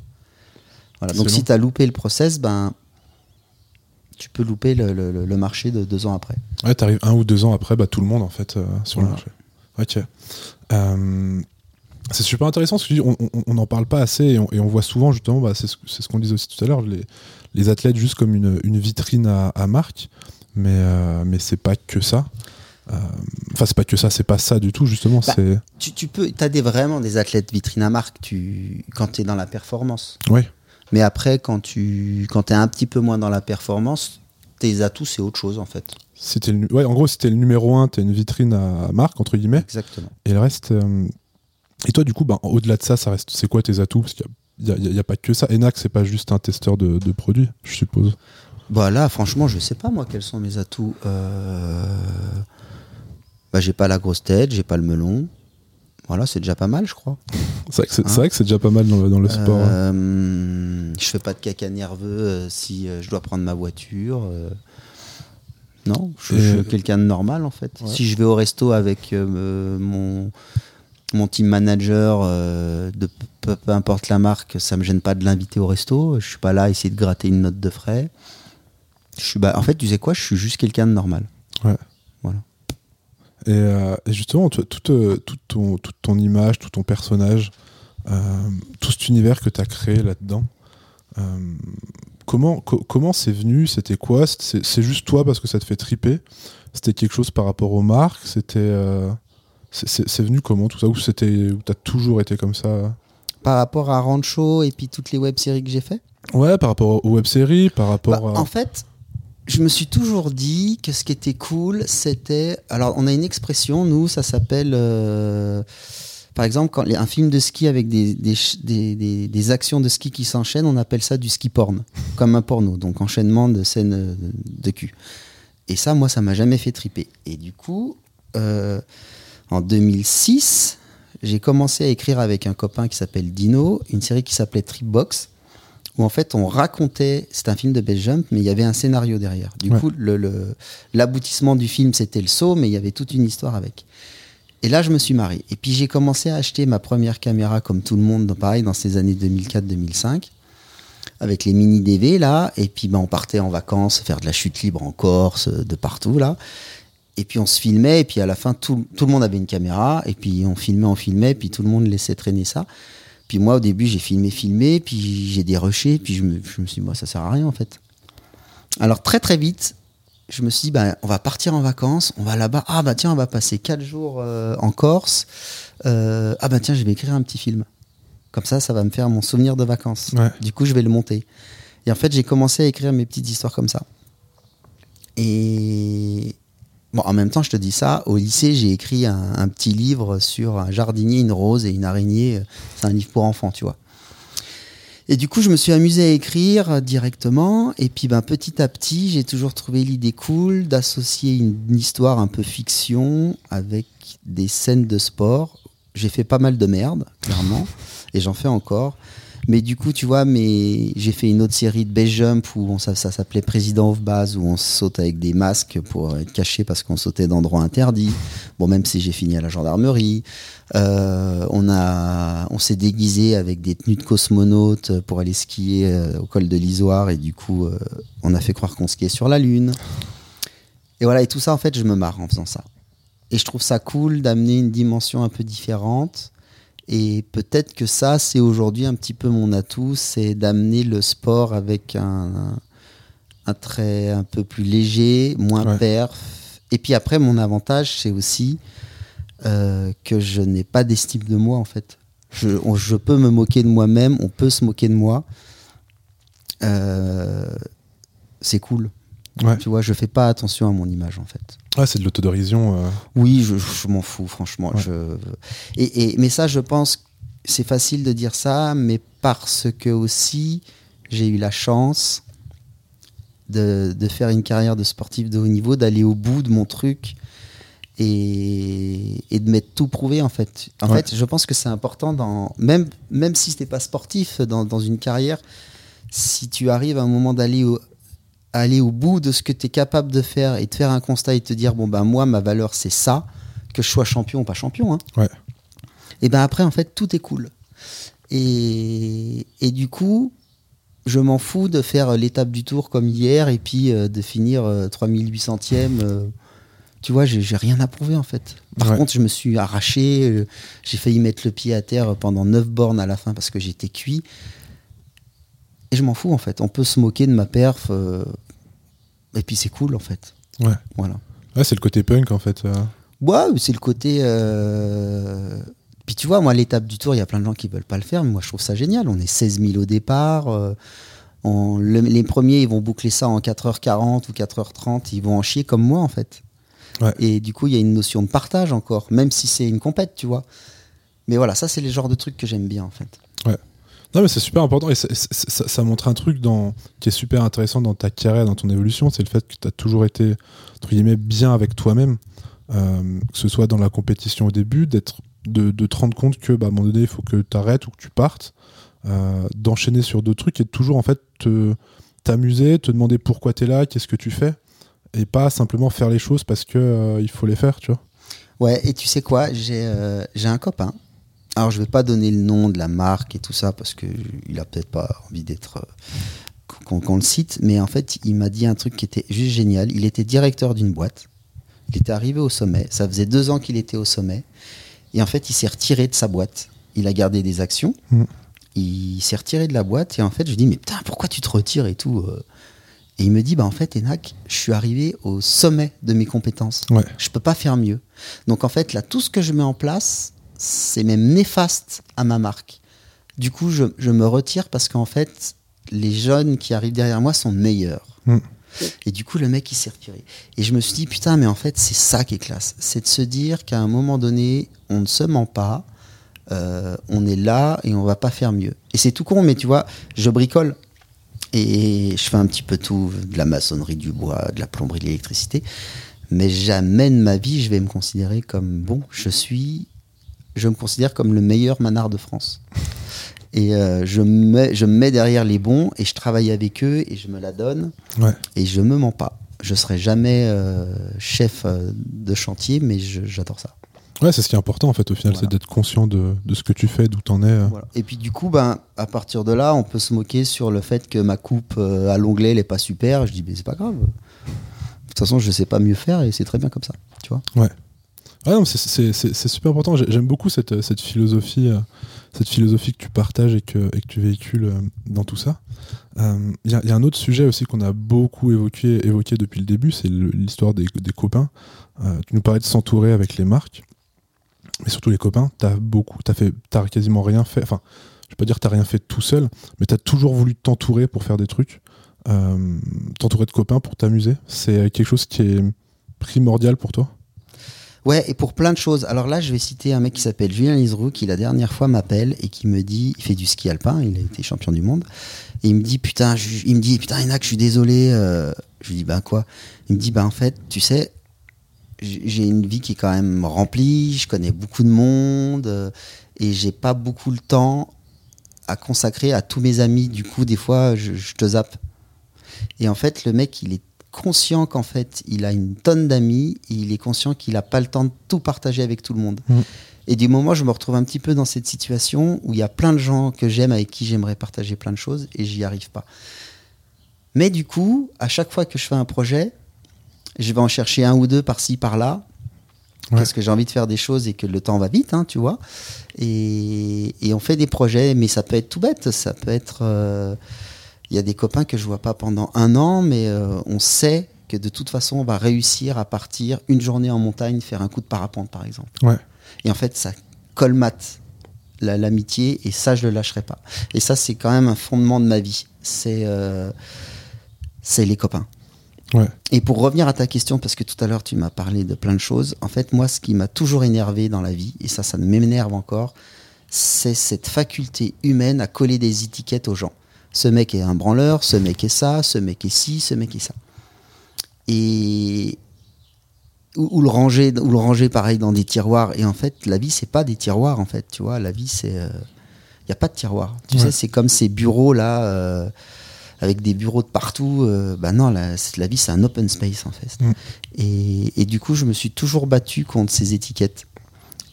Voilà. Donc si tu as loupé le process, ben, tu peux louper le, marché de deux ans après. Ouais, tu arrives un ou deux ans après, bah, tout le monde en fait euh, sur le marché. Ok. Euh, c'est super intéressant ce que tu dis. On n'en parle pas assez et on, voit souvent justement, bah, c'est ce, qu'on disait aussi tout à l'heure, les, les, athlètes juste comme une, une vitrine à, à marque mais, euh, mais c'est pas que ça. Euh, enfin, c'est pas que ça, c'est pas ça du tout, justement. Bah, c'est tu, tu, peux, as des, vraiment des athlètes vitrine à marque tu, quand tu es dans la performance. Oui. Mais après, quand tu quand es un petit peu moins dans la performance, tes atouts, c'est autre chose en fait. C'était ouais, en gros, c'était le numéro un, tu es une vitrine à marque, entre guillemets. Exactement. Et le reste. Euh, et toi, du coup, ben, au-delà de ça, ça reste. C'est quoi tes atouts? Parce qu'il n'y a, a, pas que ça. Enac, c'est pas juste un testeur de, de produits, je suppose. Bah là, franchement, je sais pas moi quels sont mes atouts. Euh... Bah, j'ai pas la grosse tête, j'ai pas le melon. Voilà, c'est déjà pas mal, je crois. C'est vrai que c'est déjà pas mal dans le, dans le sport. Hein. Euh, je fais pas de caca nerveux euh, si euh, je dois prendre ma voiture. Non, je, suis quelqu'un de normal en fait. Si je vais au resto avec mon, mon team manager, de peu, peu, importe la marque, ça me gêne pas de l'inviter au resto. Je suis pas là à essayer de gratter une note de frais. Je suis, bah, en fait, tu sais quoi, je suis juste quelqu'un de normal. Ouais. Voilà. Et, euh, justement, toute, euh, toute, ton, toute ton image, tout ton personnage, euh, tout cet univers que tu as créé là-dedans, comment comment c'est venu? C'était quoi? C'est juste toi parce que ça te fait triper? C'était quelque chose par rapport aux marques? C'était c'est venu comment tout ça Ou t'as toujours été comme ça? Par rapport à Rancho et puis toutes les web-séries que j'ai fait? Ouais, par rapport aux web-séries, par rapport bah, à... En fait, je me suis toujours dit que ce qui était cool, c'était. Alors, on a une expression, nous, ça s'appelle. Euh, par exemple, quand un film de ski avec des, des, des, actions de ski qui s'enchaînent, on appelle ça du ski porn, comme un porno, donc enchaînement de scènes euh, de cul. Et ça, moi, ça m'a jamais fait triper. Et du coup, euh, en 2006, j'ai commencé à écrire avec un copain qui s'appelle Dino, une série qui s'appelait Tripbox où en fait on racontait, c'est un film de base jump, mais il y avait un scénario derrière. Du coup, l'aboutissement du film c'était le saut, mais il y avait toute une histoire avec. Et là, je me suis marié. Et puis j'ai commencé à acheter ma première caméra comme tout le monde, pareil, dans ces années 2004-2005, avec les mini DV là. Et puis ben, on partait en vacances, faire de la chute libre en Corse, de partout là. Et puis on se filmait, et puis à la fin, tout, tout le monde avait une caméra, et puis on filmait, on filmait, et puis tout le monde laissait traîner ça. Puis moi, au début, j'ai filmé, filmé, puis j'ai dérushé, puis je me, je me suis dit, moi, ça sert à rien en fait. Alors très très vite, je me suis dit, bah, on va partir en vacances, on va là-bas. Ah bah tiens, on va passer quatre jours euh, en Corse. Euh, ah bah tiens, je vais écrire un petit film. Comme ça, ça va me faire mon souvenir de vacances. Du coup, je vais le monter. Et en fait, j'ai commencé à écrire mes petites histoires comme ça. Et, Bon, en même temps, je te dis ça, au lycée, j'ai écrit un, petit livre sur un jardinier, une rose et une araignée. C'est un livre pour enfants, tu vois. Et du coup, je me suis amusé à écrire directement. Et puis, ben, petit à petit, j'ai toujours trouvé l'idée cool d'associer une, histoire un peu fiction avec des scènes de sport. J'ai fait pas mal de merde, clairement, et j'en fais encore. Mais du coup, tu vois, mais j'ai fait une autre série de base jump où ça, s'appelait Président of Base, où on saute avec des masques pour être caché parce qu'on sautait d'endroits interdits. Bon, même si j'ai fini à la gendarmerie. Euh, on a, on s'est déguisé avec des tenues de cosmonautes pour aller skier euh, au col de l'Isoire et du coup, euh, on a fait croire qu'on skiait sur la Lune. Et voilà, et tout ça, en fait, je me marre en faisant ça. Et je trouve ça cool d'amener une dimension un peu différente Et peut-être que ça, c'est aujourd'hui un petit peu mon atout, c'est d'amener le sport avec un, un, trait un peu plus léger, moins perf. Et puis après, mon avantage, c'est aussi euh, que je n'ai pas d'estime de moi, en fait. Je, je, peux me moquer de moi-même, on peut se moquer de moi. Euh, c'est cool. Tu vois, je fais pas attention à mon image en fait. Ouais, c'est de l'autodérision. Euh. Oui, je, m'en fous, franchement. Je... Et, mais ça, je pense, c'est facile de dire ça, mais parce que aussi, j'ai eu la chance de, de, faire une carrière de sportif de haut niveau, d'aller au bout de mon truc et, et de m'être tout prouvé en fait. En fait, je pense que c'est important, dans, même, même si ce n'était pas sportif dans, dans une carrière, si tu arrives à un moment d'aller au, aller au bout de ce que tu es capable de faire et de faire un constat et te dire bon ben moi ma valeur c'est ça que je sois champion ou pas champion hein. et ben après en fait tout est cool. Et, et du coup je m'en fous de faire l'étape du tour comme hier et puis euh, de finir 3800e euh, euh, tu vois j'ai rien à prouver en fait. Par contre je me suis arraché j'ai failli mettre le pied à terre pendant 9 bornes à la fin parce que j'étais cuit et je m'en fous en fait. On peut se moquer de ma perf. Euh, et puis c'est cool en fait. Ouais. Voilà. Ouais, c'est le côté punk en fait. Euh. Ouais, c'est le côté. Euh, puis tu vois, moi, l'étape du tour, il y a plein de gens qui veulent pas le faire, mais moi je trouve ça génial. On est 16 000 au départ. les premiers, ils vont boucler ça en 4h40 ou 4h30. Ils vont en chier comme moi en fait. Ouais. Et du coup, il y a une notion de partage encore, même si c'est une compète, tu vois. Mais voilà, ça, c'est les genres de trucs que j'aime bien en fait. Ouais. Non, mais c'est super important et ça, montre un truc dans, qui est super intéressant dans ta carrière, dans ton évolution, c'est le fait que tu as toujours été, entre guillemets, bien avec toi-même, euh, que ce soit dans la compétition au début, d'être, de, te rendre compte que, bah, à un moment donné, il faut que tu arrêtes ou que tu partes, euh, d'enchaîner sur d'autres trucs et de toujours, en fait, te, t'amuser, te demander pourquoi tu es là, qu'est-ce que tu fais, et pas simplement faire les choses parce que euh, il faut les faire, tu vois. Ouais, et tu sais quoi, j'ai, j'ai un copain alors, je vais pas donner le nom de la marque et tout ça parce qu'il a peut-être pas envie d'être euh, qu'on le cite, mais en fait, il m'a dit un truc qui était juste génial. Il était directeur d'une boîte. Il était arrivé au sommet. Ça faisait deux ans qu'il était au sommet. Et en fait, il s'est retiré de sa boîte. Il a gardé des actions. Mm. Il s'est retiré de la boîte. Et en fait, je lui dis, mais putain, pourquoi tu te retires et tout euh? Et il me dit, bah en fait, Enac, je suis arrivé au sommet de mes compétences. Ouais. Je peux pas faire mieux. Donc en fait, là, tout ce que je mets en place, c'est même néfaste à ma marque. Du coup, je, me retire parce qu'en fait, les jeunes qui arrivent derrière moi sont meilleurs. Mm. Et du coup, le mec, il s'est retiré. Et je me suis dit, putain, mais en fait, c'est ça qui est classe. C'est de se dire qu'à un moment donné, on ne se ment pas, euh, on est là et on va pas faire mieux. Et c'est tout con, mais tu vois, je bricole et je fais un petit peu tout, de la maçonnerie, du bois, de la plomberie, de l'électricité. Mais jamais de ma vie, je vais me considérer comme, bon, je suis je me considère comme le meilleur manard de France. Et euh, je, me, je me mets derrière les bons et je travaille avec eux et je me la donne. Et je me mens pas. Je serai jamais euh, chef euh, de chantier, mais j'adore ça. Ouais, c'est ce qui est important en fait au final, c'est d'être conscient de, de, ce que tu fais, d'où t'en es. Et puis du coup, ben, à partir de là, on peut se moquer sur le fait que ma coupe à l'onglet, elle est pas super. Je dis, mais c'est pas grave. De toute façon, je sais pas mieux faire et c'est très bien comme ça. Tu vois Ouais. Ah c'est super important. J'aime beaucoup cette, cette philosophie, euh, cette philosophie que tu partages et que, et que tu véhicules euh, dans tout ça. Il euh, y, y, a un autre sujet aussi qu'on a beaucoup évoqué, évoqué depuis le début, c'est l'histoire des, des, copains. tu nous parlais de s'entourer avec les marques, mais surtout les copains. T'as beaucoup, t'as fait, as quasiment rien fait. Enfin, je vais pas dire que t'as rien fait tout seul, mais tu as toujours voulu t'entourer pour faire des trucs, t'entourer de copains pour t'amuser. C'est quelque chose qui est primordial pour toi? Ouais, et pour plein de choses. Alors là, je vais citer un mec qui s'appelle Julien Liseroux, qui la dernière fois m'appelle et qui me dit, il fait du ski alpin, il a été champion du monde, et il me dit, putain, il me dit, putain, Enak, je suis désolé. Euh, je lui dis, bah quoi? Il me dit, bah en fait, tu sais, j'ai une vie qui est quand même remplie, je connais beaucoup de monde, euh, et j'ai pas beaucoup le temps à consacrer à tous mes amis. Du coup, des fois, je, je te zappe. Et en fait, le mec, il est conscient qu'en fait, il a une tonne d'amis, il est conscient qu'il n'a pas le temps de tout partager avec tout le monde. Mm. Et du moment, je me retrouve un petit peu dans cette situation où il y a plein de gens que j'aime, avec qui j'aimerais partager plein de choses, et j'y arrive pas. Mais du coup, à chaque fois que je fais un projet, je vais en chercher un ou deux par-ci, par-là, parce que j'ai envie de faire des choses et que le temps va vite, hein, tu vois. Et, on fait des projets, mais ça peut être tout bête. Ça peut être. Euh, il y a des copains que je vois pas pendant un an, mais euh, on sait que de toute façon, on va réussir à partir une journée en montagne, faire un coup de parapente, par exemple. Et en fait, ça colmate l'amitié et ça, je le lâcherai pas. Et ça, c'est quand même un fondement de ma vie. C'est euh, c'est les copains. Et pour revenir à ta question, parce que tout à l'heure tu m'as parlé de plein de choses, en fait, moi, ce qui m'a toujours énervé dans la vie, et ça, ça m'énerve encore, c'est cette faculté humaine à coller des étiquettes aux gens. Ce mec est un branleur, ce mec est ça, ce mec est ci, ce mec est ça. Et. Ou, le ranger, ou le ranger pareil dans des tiroirs. Et en fait, la vie, c'est pas des tiroirs, en fait, tu vois. La vie, c'est. Il euh, n'y a pas de tiroir. Tu sais, c'est comme ces bureaux là. Euh, avec des bureaux de partout. Euh, bah non, la, la vie, c'est un open space en fait. Mm. Et, et, du coup, je me suis toujours battu contre ces étiquettes.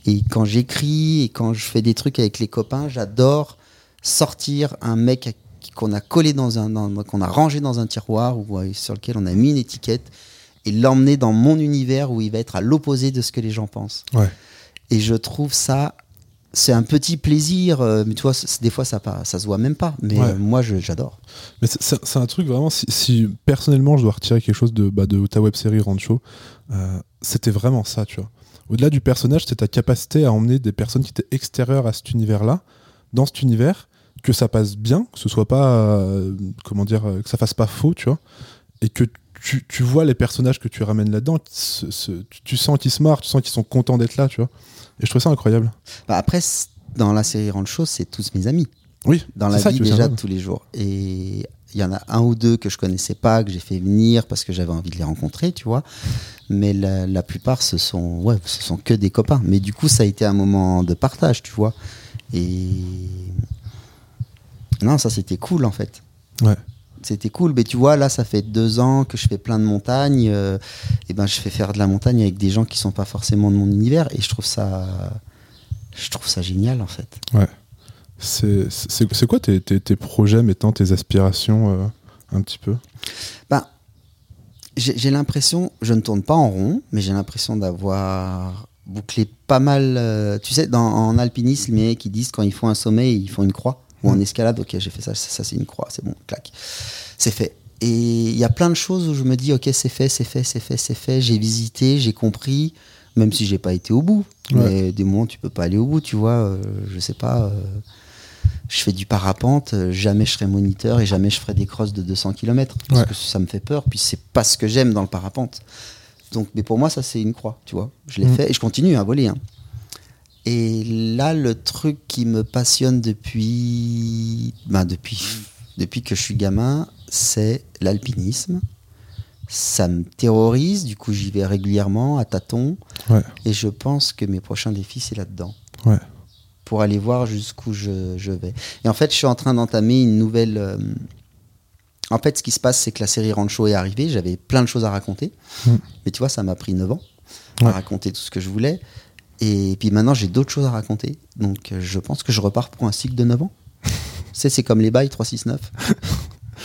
Et quand j'écris et quand je fais des trucs avec les copains, j'adore sortir un mec qu'on a collé dans un, qu'on a rangé dans un tiroir ou sur lequel on a mis une étiquette et l'emmener dans mon univers où il va être à l'opposé de ce que les gens pensent. Ouais. Et je trouve ça c'est un petit plaisir, euh, mais tu vois, des fois ça, ça se voit même pas. Mais euh, moi, j'adore. Mais c'est un truc vraiment, si, personnellement je dois retirer quelque chose de, bah, de ta web série Rancho, euh, c'était vraiment ça, tu vois. Au-delà du personnage, c'est ta capacité à emmener des personnes qui étaient extérieures à cet univers-là, dans cet univers, que ça passe bien, que ce soit pas, comment dire, que ça fasse pas faux, tu vois, et que tu, tu vois les personnages que tu ramènes là-dedans, tu, sens qu'ils se marrent, tu sens qu'ils sont contents d'être là, tu vois. Et je trouve ça incroyable. Bah après, dans la série Rancho, c'est tous mes amis. Oui. Dans la vie déjà de tous les jours. Et il y en a un ou deux que je connaissais pas, que j'ai fait venir parce que j'avais envie de les rencontrer, tu vois. Mais la, plupart, ce sont, ouais, ce sont que des copains. Mais du coup, ça a été un moment de partage, tu vois. Et non, ça c'était cool en fait. Ouais. C'était cool, mais tu vois, là, ça fait deux ans que je fais plein de montagnes. Euh, et ben, je fais faire de la montagne avec des gens qui sont pas forcément de mon univers, et je trouve ça, je trouve ça génial, en fait. Ouais. C'est quoi tes, tes, projets, maintenant, tes aspirations, euh, un petit peu? Ben, j'ai l'impression, je ne tourne pas en rond, mais j'ai l'impression d'avoir bouclé pas mal. Euh, tu sais, dans, en alpinisme, les mecs qui disent quand ils font un sommet, ils font une croix ou en escalade, ok, j'ai fait ça, ça, c'est une croix, c'est bon, clac, c'est fait. Et il y a plein de choses où je me dis, ok, c'est fait, c'est fait, c'est fait, c'est fait, j'ai visité, j'ai compris, même si j'ai pas été au bout. Mais des moments, tu peux pas aller au bout, tu vois, euh, je sais pas. Euh, je fais du parapente, jamais je serai moniteur et jamais je ferai des crosses de 200 km parce que ça me fait peur, puis c'est pas ce que j'aime dans le parapente. Donc, mais pour moi, ça c'est une croix, tu vois. Je l'ai mm. fait et je continue à voler. Hein. Et là, le truc qui me passionne depuis, ben depuis, depuis que je suis gamin, c'est l'alpinisme. Ça me terrorise, du coup j'y vais régulièrement à tâtons. Et je pense que mes prochains défis, c'est là-dedans. Pour aller voir jusqu'où je, vais. Et en fait, je suis en train d'entamer une nouvelle... Euh, en fait, ce qui se passe, c'est que la série Rancho est arrivée. J'avais plein de choses à raconter. Mm. Mais tu vois, ça m'a pris 9 ans à raconter tout ce que je voulais. Et puis maintenant, j'ai d'autres choses à raconter. Donc, euh, je pense que je repars pour un cycle de 9 ans. c'est, c'est comme les bails 369.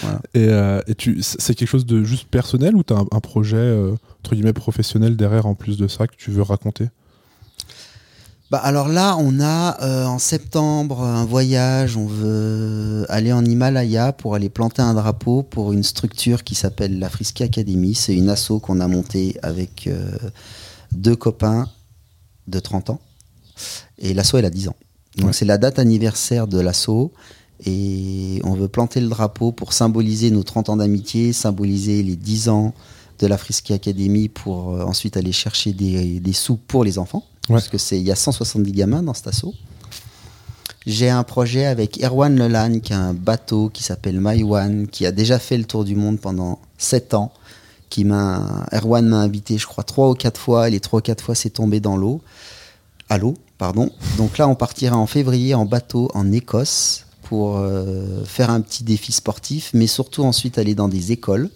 voilà. Et, euh, et tu, c'est quelque chose de juste personnel ou tu as un, projet, euh, entre guillemets, professionnel derrière en plus de ça que tu veux raconter? Bah alors là, on a en septembre un voyage. On veut aller en Himalaya pour aller planter un drapeau pour une structure qui s'appelle la Frisky Academy. C'est une asso qu'on a montée avec deux copains de 30 ans. Et l'assaut, elle a 10 ans. Donc c'est la date anniversaire de l'assaut. Et on veut planter le drapeau pour symboliser nos 30 ans d'amitié, symboliser les 10 ans de la Frisky Academy pour euh, ensuite aller chercher des, sous pour les enfants. Parce que c'est il y a 170 gamins dans cet assaut. J'ai un projet avec Erwan Lelan, qui a un bateau qui s'appelle One qui a déjà fait le tour du monde pendant 7 ans. Qui m'a, Erwan m'a invité, je crois, 3 ou 4 fois. Et les 3 ou 4 fois, c'est tombé dans l'eau à l'eau, pardon. Donc là, on partira en février en bateau en Écosse pour euh, faire un petit défi sportif, mais surtout ensuite aller dans des écoles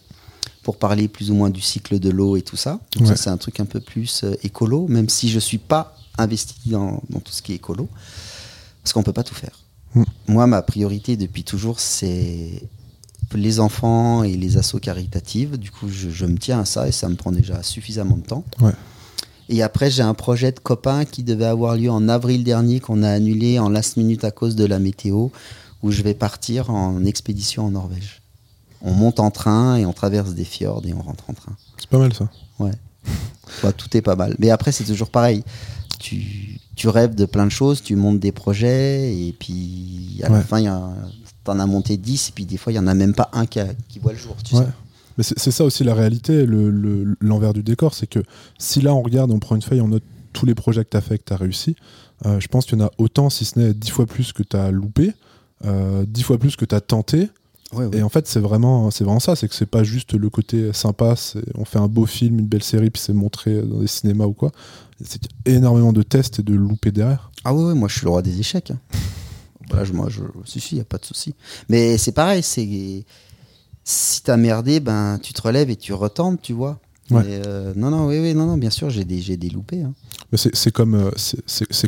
pour parler plus ou moins du cycle de l'eau et tout ça. Donc ça, c'est un truc un peu plus euh, écolo, même si je suis pas investi dans, tout ce qui est écolo, parce qu'on peut pas tout faire. Mm. Moi, ma priorité depuis toujours, c'est les enfants et les assos caritatives. Du coup, je, me tiens à ça et ça me prend déjà suffisamment de temps. Et après, j'ai un projet de copain qui devait avoir lieu en avril dernier, qu'on a annulé en last minute à cause de la météo, où je vais partir en expédition en Norvège. On monte en train et on traverse des fjords et on rentre en train. C'est pas mal ça. Ouais. tout est pas mal. Mais après, c'est toujours pareil. Tu, tu, rêves de plein de choses, tu montes des projets, et puis à la fin, t'en as monté 10, et puis des fois, il y en a même pas un qui, qui voit le jour. Tu sais. Mais c'est ça aussi la réalité, l'envers du décor, c'est que si là on regarde, on prend une feuille, on note tous les projets que tu as fait, que tu as réussi, euh, je pense qu'il y en a autant, si ce n'est dix fois plus que tu as loupé, euh, dix fois plus que tu as tenté. Et en fait, c'est vraiment, vraiment ça, c'est que c'est pas juste le côté sympa, on fait un beau film, une belle série, puis c'est montré dans des cinémas ou quoi. C'est énormément de tests et de loupés derrière. Ah ouais, moi je suis le roi des échecs. Bah, moi, je, si, si, y a pas de souci. Mais c'est pareil, c'est si t'as merdé, ben tu te relèves et tu retentes, tu vois. Euh, non, non, oui, oui, non, non, bien sûr, j'ai des, des loupés. Hein. C'est comme, euh,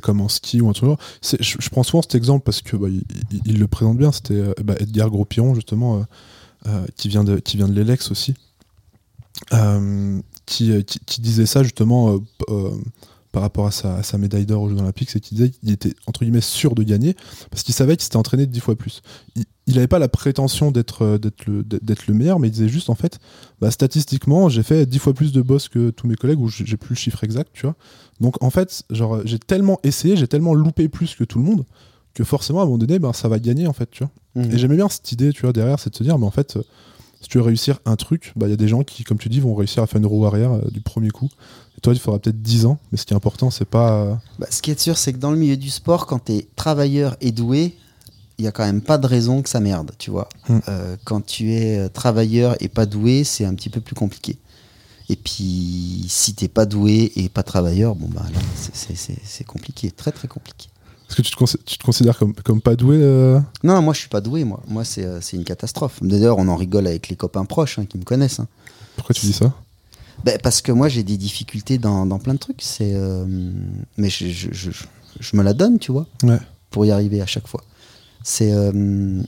comme en ski ou un truc. Je, je, prends souvent cet exemple parce que bah, il, le présente bien. C'était euh, bah, Edgar Gros-Piron, justement, qui vient de, qui vient de l'Elex aussi, qui, qui, disait ça justement par rapport à sa, médaille d'or aux Jeux Olympiques, c'est qu'il disait qu'il était entre guillemets sûr de gagner parce qu'il savait qu'il s'était entraîné dix fois plus. Il n'avait pas la prétention d'être euh, le, le meilleur, mais il disait juste en fait, bah, statistiquement, j'ai fait dix fois plus de boss que tous mes collègues, ou j'ai plus le chiffre exact, tu vois. Donc en fait, genre j'ai tellement essayé, j'ai tellement loupé plus que tout le monde que forcément à un moment donné, ben, ça va gagner en fait, tu vois. Mmh. Et j'aimais bien cette idée, tu vois, derrière, c'est de se dire, mais en fait, si tu veux réussir un truc, bah, il y a des gens qui, comme tu dis, vont réussir à faire une roue arrière euh, du premier coup toi, il faudra peut-être 10 ans, mais ce qui est important, c'est pas. Euh, bah, ce qui est sûr, c'est que dans le milieu du sport, quand tu es travailleur et doué, il y a quand même pas de raison que ça merde, tu vois. Hmm. Euh, quand tu es euh, travailleur et pas doué, c'est un petit peu plus compliqué. Et puis, si t'es pas doué et pas travailleur, bon bah là, c'est compliqué, très très compliqué. Est-ce que tu te, tu te, considères comme, comme pas doué non, non, moi je suis pas doué, moi. Moi c'est une catastrophe. D'ailleurs, on en rigole avec les copains proches hein, qui me connaissent. Hein. Pourquoi tu dis ça? Ben, parce que moi j'ai des difficultés dans, dans, plein de trucs. C'est, euh, mais je, je, je, je, me la donne, tu vois, pour y arriver à chaque fois. C'est, euh,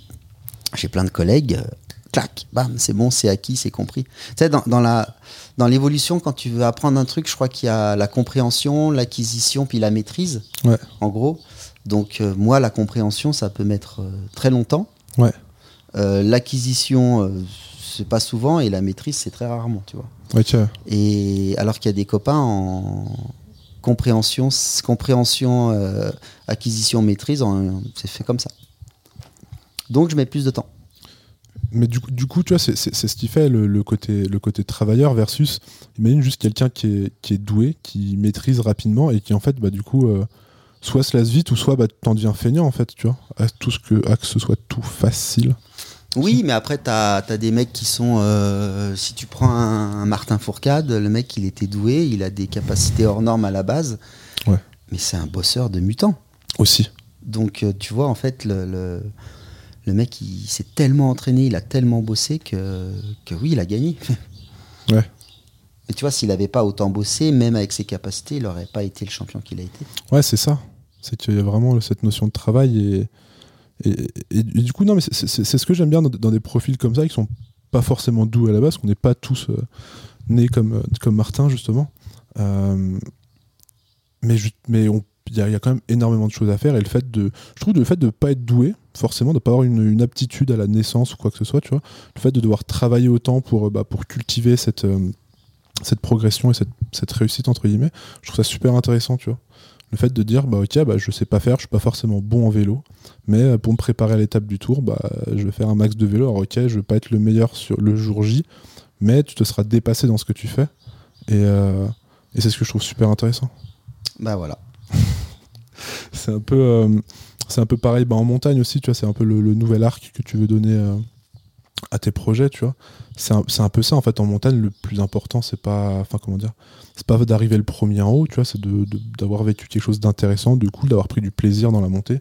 j'ai plein de collègues, euh, clac, bam, c'est bon, c'est acquis, c'est compris. Tu sais, dans, dans, la, dans l'évolution, quand tu veux apprendre un truc, je crois qu'il y a la compréhension, l'acquisition, puis la maîtrise, ouais. en gros. Donc moi, la compréhension, ça peut mettre très longtemps. Ouais. l'acquisition, c'est pas souvent, et la maîtrise, c'est très rarement, tu vois. Et alors qu'il y a des copains en compréhension, compréhension, euh, acquisition, maîtrise, c'est fait comme ça. Donc je mets plus de temps. Mais du coup, du coup tu vois, c'est ce qui fait le, côté, le côté travailleur versus, imagine juste quelqu'un qui est, qui est doué, qui maîtrise rapidement et qui en fait, bah, du coup, euh, soit se laisse vite ou soit bah, t'en deviens feignant en fait, tu vois, à, tout ce que, à que ce soit tout facile. Oui, mais après, tu as, des mecs qui sont. Euh, si tu prends un, Martin Fourcade, le mec, il était doué, il a des capacités hors normes à la base. Ouais. Mais c'est un bosseur de mutant. Aussi. Donc, euh, tu vois, en fait, le, le, mec, il s'est tellement entraîné, il a tellement bossé que, que oui, il a gagné. ouais. Mais tu vois, s'il n'avait pas autant bossé, même avec ses capacités, il n'aurait pas été le champion qu'il a été. Ouais, c'est ça. C'est qu'il y a vraiment cette notion de travail et et, du coup, non, mais c'est ce que j'aime bien dans, des profils comme ça, qui sont pas forcément doux à la base, qu'on n'est pas tous euh, nés comme, euh, comme Martin, justement. Euh, mais il y, a quand même énormément de choses à faire et le fait de je trouve le fait de pas être doué forcément de pas avoir une, aptitude à la naissance ou quoi que ce soit tu vois le fait de devoir travailler autant pour bah, pour cultiver cette cette progression et cette, cette réussite entre guillemets je trouve ça super intéressant tu vois le fait de dire bah ok bah je sais pas faire je suis pas forcément bon en vélo mais euh, pour me préparer à l'étape du tour bah je vais faire un max de vélo. Alors ok je vais pas être le meilleur sur le jour J mais tu te seras dépassé dans ce que tu fais. Et, euh, et c'est ce que je trouve super intéressant. Bah voilà. C'est un peu euh, c'est un peu pareil bah, en montagne aussi tu vois c'est un peu le, nouvel arc que tu veux donner à tes projets tu vois c'est un, un, peu ça en fait en montagne le plus important c'est pas enfin comment dire c'est pas d'arriver le premier en haut, tu vois, c'est d'avoir vécu quelque chose d'intéressant, de cool, d'avoir pris du plaisir dans la montée.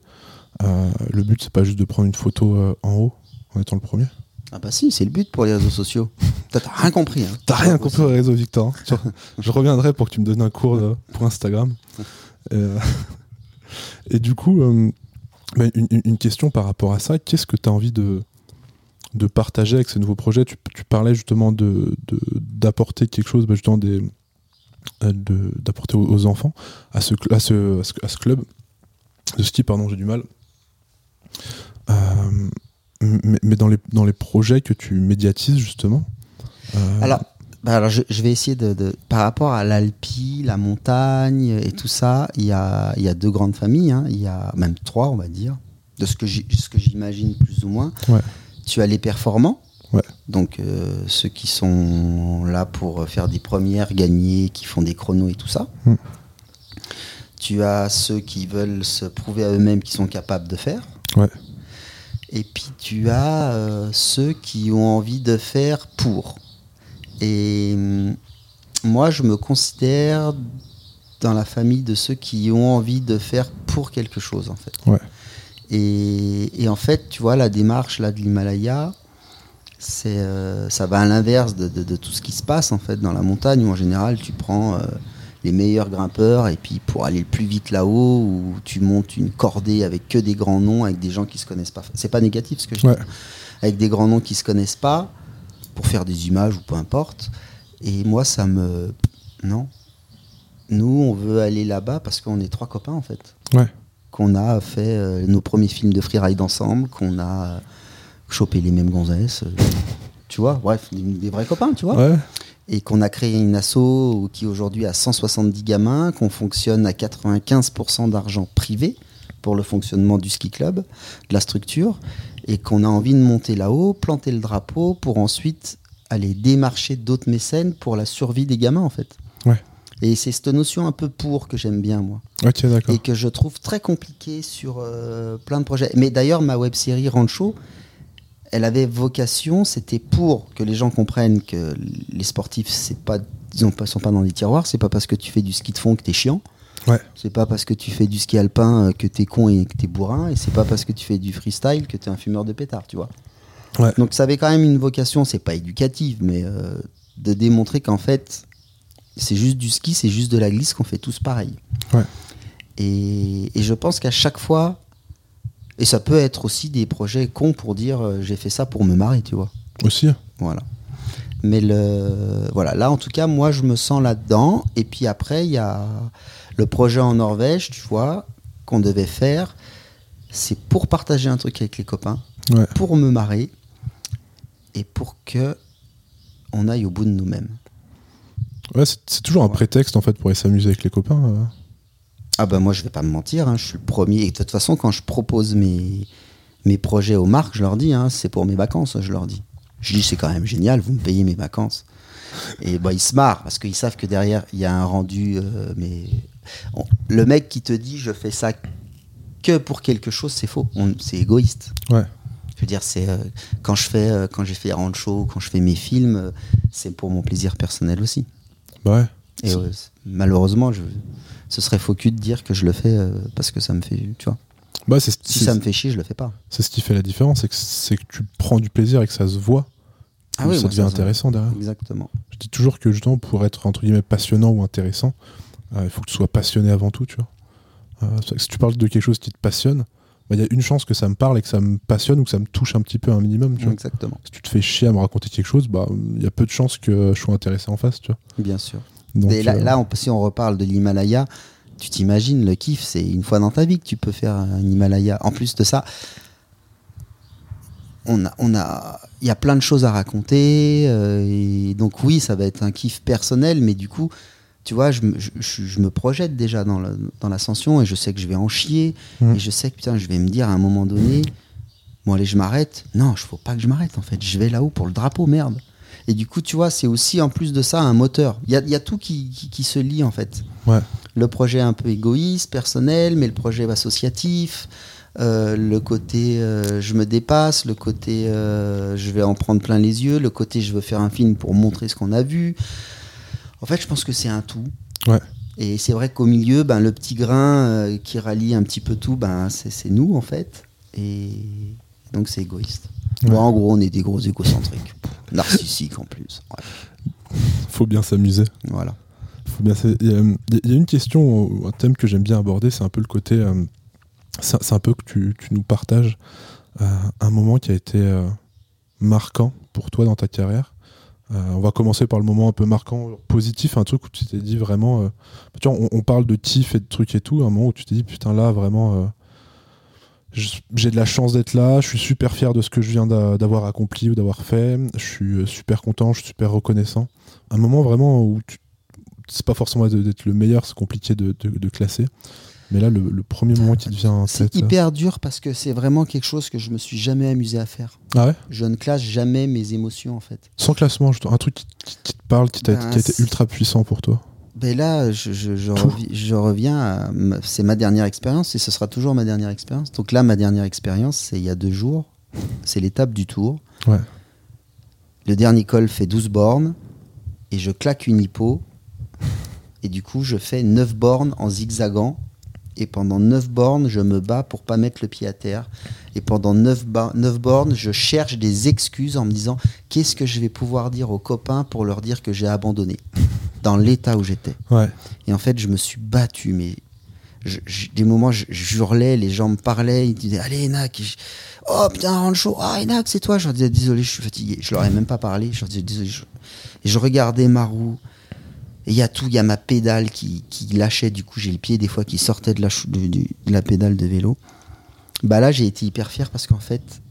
Euh, le but, c'est pas juste de prendre une photo euh, en haut en étant le premier. Ah bah si, c'est le but pour les réseaux sociaux. T'as rien compris. Hein. T'as rien compris aux réseaux, Victor. Hein. je reviendrai pour que tu me donnes un cours euh, pour Instagram. Et, du coup, bah, une, question par rapport à ça, qu'est-ce que tu as envie de, de partager avec ces nouveaux projets tu, parlais justement d'apporter de, quelque chose, bah, justement des, d'apporter aux, enfants à ce, à ce, à ce, club de ski, pardon, j'ai du mal. mais, mais, dans, les, dans les projets que tu médiatises justement. Alors, bah alors je, vais essayer de, Par rapport à l'Alpi, la montagne et tout ça, il y a, y a deux grandes familles. Hein. Il y a même trois, on va dire, de ce que j'imagine plus ou moins. Tu as les performants. Donc euh, ceux qui sont là pour faire des premières, gagner, qui font des chronos et tout ça. Hmm. Tu as ceux qui veulent se prouver à eux-mêmes qu'ils sont capables de faire. Et puis tu as euh, ceux qui ont envie de faire pour. Et hum, moi, je me considère dans la famille de ceux qui ont envie de faire pour quelque chose, en fait. Et, en fait, tu vois, la démarche là de l'Himalaya, c'est, euh, ça va à l'inverse de, tout ce qui se passe en fait dans la montagne où en général tu prends euh, les meilleurs grimpeurs et puis pour aller le plus vite là-haut où tu montes une cordée avec que des grands noms avec des gens qui se connaissent pas. C'est pas négatif ce que je dis. Avec des grands noms qui se connaissent pas pour faire des images ou peu importe. Et moi, ça me. Non. Nous, on veut aller là-bas parce qu'on est trois copains, en fait. Ouais. Qu'on a fait euh, nos premiers films de freeride ensemble, qu'on a chopé les mêmes gonzesses. Euh, tu vois, bref, des, vrais copains, tu vois. Ouais. Et qu'on a créé une asso qui aujourd'hui a 170 gamins, qu'on fonctionne à 95% d'argent privé pour le fonctionnement du ski club, de la structure, et qu'on a envie de monter là-haut, planter le drapeau pour ensuite aller démarcher d'autres mécènes pour la survie des gamins en fait. Ouais. Et c'est cette notion un peu pour que j'aime bien moi. Ok, d'accord. Et que je trouve très compliquée sur euh, plein de projets. Mais d'ailleurs ma web série Rancho, elle avait vocation, c'était pour que les gens comprennent que les sportifs, c'est pas, ils ne sont pas dans des tiroirs, c'est pas parce que tu fais du ski de fond que tu es chiant. C'est pas parce que tu fais du ski alpin euh, que t'es con et que t'es bourrin, et c'est pas parce que tu fais du freestyle que t'es un fumeur de pétard, tu vois. Donc ça avait quand même une vocation, c'est pas éducative, mais euh, de démontrer qu'en fait, c'est juste du ski, c'est juste de la glisse, qu'on fait tous pareil. Et, je pense qu'à chaque fois, et ça peut être aussi des projets cons pour dire euh, j'ai fait ça pour me marrer, tu vois. Aussi. Voilà. Mais le, voilà, là en tout cas, moi je me sens là-dedans. Et puis après, il y a le projet en Norvège, tu vois, qu'on devait faire, c'est pour partager un truc avec les copains, pour me marrer et pour que on aille au bout de nous-mêmes. Ouais, c'est toujours un prétexte en fait pour aller s'amuser avec les copains. Euh. Ah ben moi je vais pas me mentir, hein, je suis le premier. Et de toute façon quand je propose mes, mes projets aux marques, je leur dis, hein, c'est pour mes vacances, je leur dis. Je dis c'est quand même génial, vous me payez mes vacances. Et bah, ils se marrent parce qu'ils savent que derrière il y a un rendu euh, mais le mec qui te dit je fais ça que pour quelque chose, c'est faux. C'est égoïste. Ouais. Je veux dire, c'est euh, quand je fais, euh, quand j'ai fait Rancho, quand je fais mes films, c'est pour mon plaisir personnel aussi. Ouais. Et malheureusement, je, ce serait faux cul de dire que je le fais parce que ça me fait, tu vois. Bah, si ça me fait chier, je le fais pas. C'est ce qui fait la différence, c'est que, que tu prends du plaisir et que ça se voit. Ah oui, ça devient intéressant derrière. Exactement. Je dis toujours que justement pour être entre guillemets passionnant ou intéressant, euh, il faut que tu sois passionné avant tout, tu vois. Euh, si tu parles de quelque chose qui te passionne, bah, il y a une chance que ça me parle et que ça me passionne ou que ça me touche un petit peu un minimum. Tu Exactement. Si tu te fais chier à me raconter quelque chose, bah il y a peu de chances que je sois intéressé en face, tu vois. Bien sûr. et là, euh, là si on reparle de l'Himalaya, tu t'imagines le kiff, c'est une fois dans ta vie que tu peux faire un Himalaya. En plus de ça, on a, on a, il y a plein de choses à raconter. et donc oui, ça va être un kiff personnel, mais du coup, tu vois, je, me projette déjà dans l'ascension et je sais que je vais en chier. Mmh. Et je sais que putain, je vais me dire à un moment donné, bon allez, je m'arrête. Non, il faut pas que je m'arrête en fait. Je vais là-haut pour le drapeau, merde. Et du coup, tu vois, c'est aussi en plus de ça un moteur. Il y a, tout qui, se lie en fait. Le projet un peu égoïste, personnel, mais le projet associatif. Euh, le côté euh, je me dépasse, le côté euh, je vais en prendre plein les yeux, le côté je veux faire un film pour montrer ce qu'on a vu, en fait, je pense que c'est un tout. Ouais. Et c'est vrai qu'au milieu, ben, le petit grain euh, qui rallie un petit peu tout, ben, c'est nous, en fait. Et donc, c'est égoïste. en gros, on est des gros égocentriques. Narcissiques, en plus. Faut bien s'amuser. Voilà. Il y, a une question, un thème que j'aime bien aborder, c'est un peu le côté. Euh, c'est un peu que tu, nous partages euh, un moment qui a été marquant pour toi dans ta carrière on va commencer par le moment un peu marquant, positif, un truc où tu t'es dit vraiment. tu vois, on, parle de tif et de trucs et tout, un moment où tu t'es dit putain là vraiment j'ai de la chance d'être là, je suis super fier de ce que je viens d'avoir accompli ou d'avoir fait, je suis super content, je suis super reconnaissant. Un moment vraiment où c'est pas forcément d'être le meilleur, c'est compliqué de, classer. Mais là, le, premier moment qui te vient en tête. C'est hyper dur parce que c'est vraiment quelque chose que je me suis jamais amusé à faire. Ah ouais? Je ne classe jamais mes émotions en fait. Sans classement, un truc qui, te parle, qui, a, ben, été ultra puissant pour toi? Ben là, je, je, reviens. C'est ma dernière expérience et ce sera toujours ma dernière expérience. Donc là, ma dernière expérience, c'est il y a deux jours. C'est l'étape du tour. Ouais. Le dernier col fait 12 bornes et je claque une hippo. Et du coup, je fais 9 bornes en zigzagant et pendant 9 bornes, je me bats pour pas mettre le pied à terre. Et pendant 9, 9 bornes, je cherche des excuses en me disant qu'est-ce que je vais pouvoir dire aux copains pour leur dire que j'ai abandonné dans l'état où j'étais? Et en fait, je me suis battu, mais des moments, je, hurlais, les gens me parlaient, ils disaient Allez, Enak Oh putain, Rancho, ah, Enak, c'est toi. Je leur disais Désolé, je suis fatigué. Je leur ai même pas parlé. Je leur disais Désolé. Et je regardais Marou il y a tout, il y a ma pédale qui, lâchait, du coup j'ai le pied des fois qui sortait de la, de, la pédale de vélo. Bah là j'ai été hyper fier parce qu'en fait,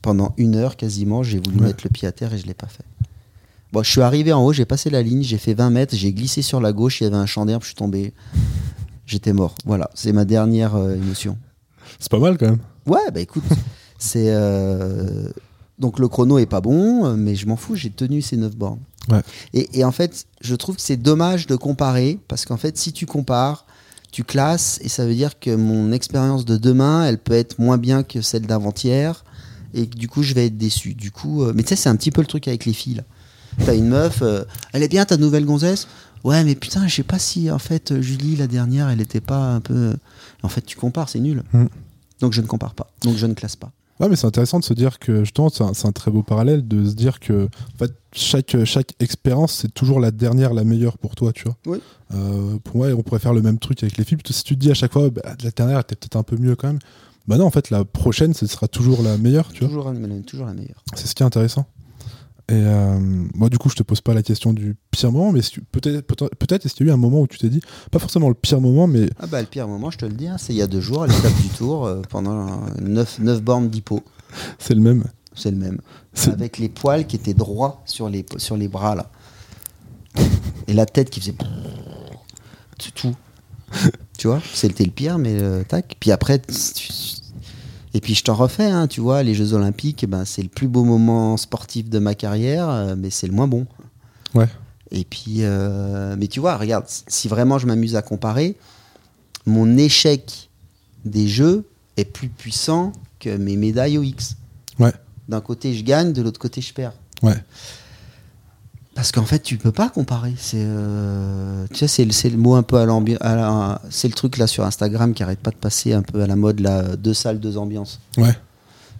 pendant une heure quasiment, j'ai voulu mettre le pied à terre et je l'ai pas fait. Bon, je suis arrivé en haut, j'ai passé la ligne, j'ai fait 20 mètres, j'ai glissé sur la gauche, il y avait un champ d'herbe, je suis tombé. J'étais mort. Voilà, c'est ma dernière euh, émotion. C'est pas mal quand même. Ouais, bah écoute, c'est. Euh, donc le chrono est pas bon, mais je m'en fous, j'ai tenu ces 9 bornes. Et, en fait, je trouve que c'est dommage de comparer, parce qu'en fait, si tu compares, tu classes, et ça veut dire que mon expérience de demain, elle peut être moins bien que celle d'avant-hier, et du coup, je vais être déçu. Du coup, euh, mais tu sais, c'est un petit peu le truc avec les filles. T'as une meuf, euh, elle est bien ta nouvelle gonzesse? Ouais, mais putain, je sais pas si en fait Julie la dernière, elle était pas un peu. En fait, tu compares, c'est nul. Mm. Donc je ne compare pas. Donc je ne classe pas. Ouais, mais c'est intéressant de se dire que, justement, c'est un, un, très beau parallèle de se dire que en fait, chaque, chaque expérience, c'est toujours la dernière, la meilleure pour toi, tu vois. Oui. Euh, pour moi, on pourrait faire le même truc avec les films. Si tu te dis à chaque fois, bah, la dernière était peut-être un peu mieux quand même, bah non, en fait, la prochaine, ce sera toujours la meilleure, tu toujours vois. toujours la meilleure. C'est ce qui est intéressant. Et euh, moi, du coup, je te pose pas la question du pire moment, mais peut-être, peut-être est-ce qu'il y a eu un moment où tu t'es dit, pas forcément le pire moment, mais. Ah bah, le pire moment, je te le dis, hein, c'est il y a deux jours, à l'étape du tour, euh, pendant 9, 9 bornes d'hippo. C'est le même. C'est le même. Avec les poils qui étaient droits sur les, sur les bras, là. Et la tête qui faisait. Tout. tu vois C'était le pire, mais euh, tac. Puis après, et puis je t'en refais, hein, tu vois, les Jeux Olympiques, ben, c'est le plus beau moment sportif de ma carrière, euh, mais c'est le moins bon. Ouais. Et puis, euh, mais tu vois, regarde, si vraiment je m'amuse à comparer, mon échec des Jeux est plus puissant que mes médailles au X. Ouais. D'un côté, je gagne, de l'autre côté, je perds. Ouais. Parce qu'en fait, tu peux pas comparer. C'est, euh, tu sais, c'est, c'est le mot un peu à l'ambiance. C'est le truc là sur Instagram qui arrête pas de passer un peu à la mode là, deux salles, deux ambiances. Ouais.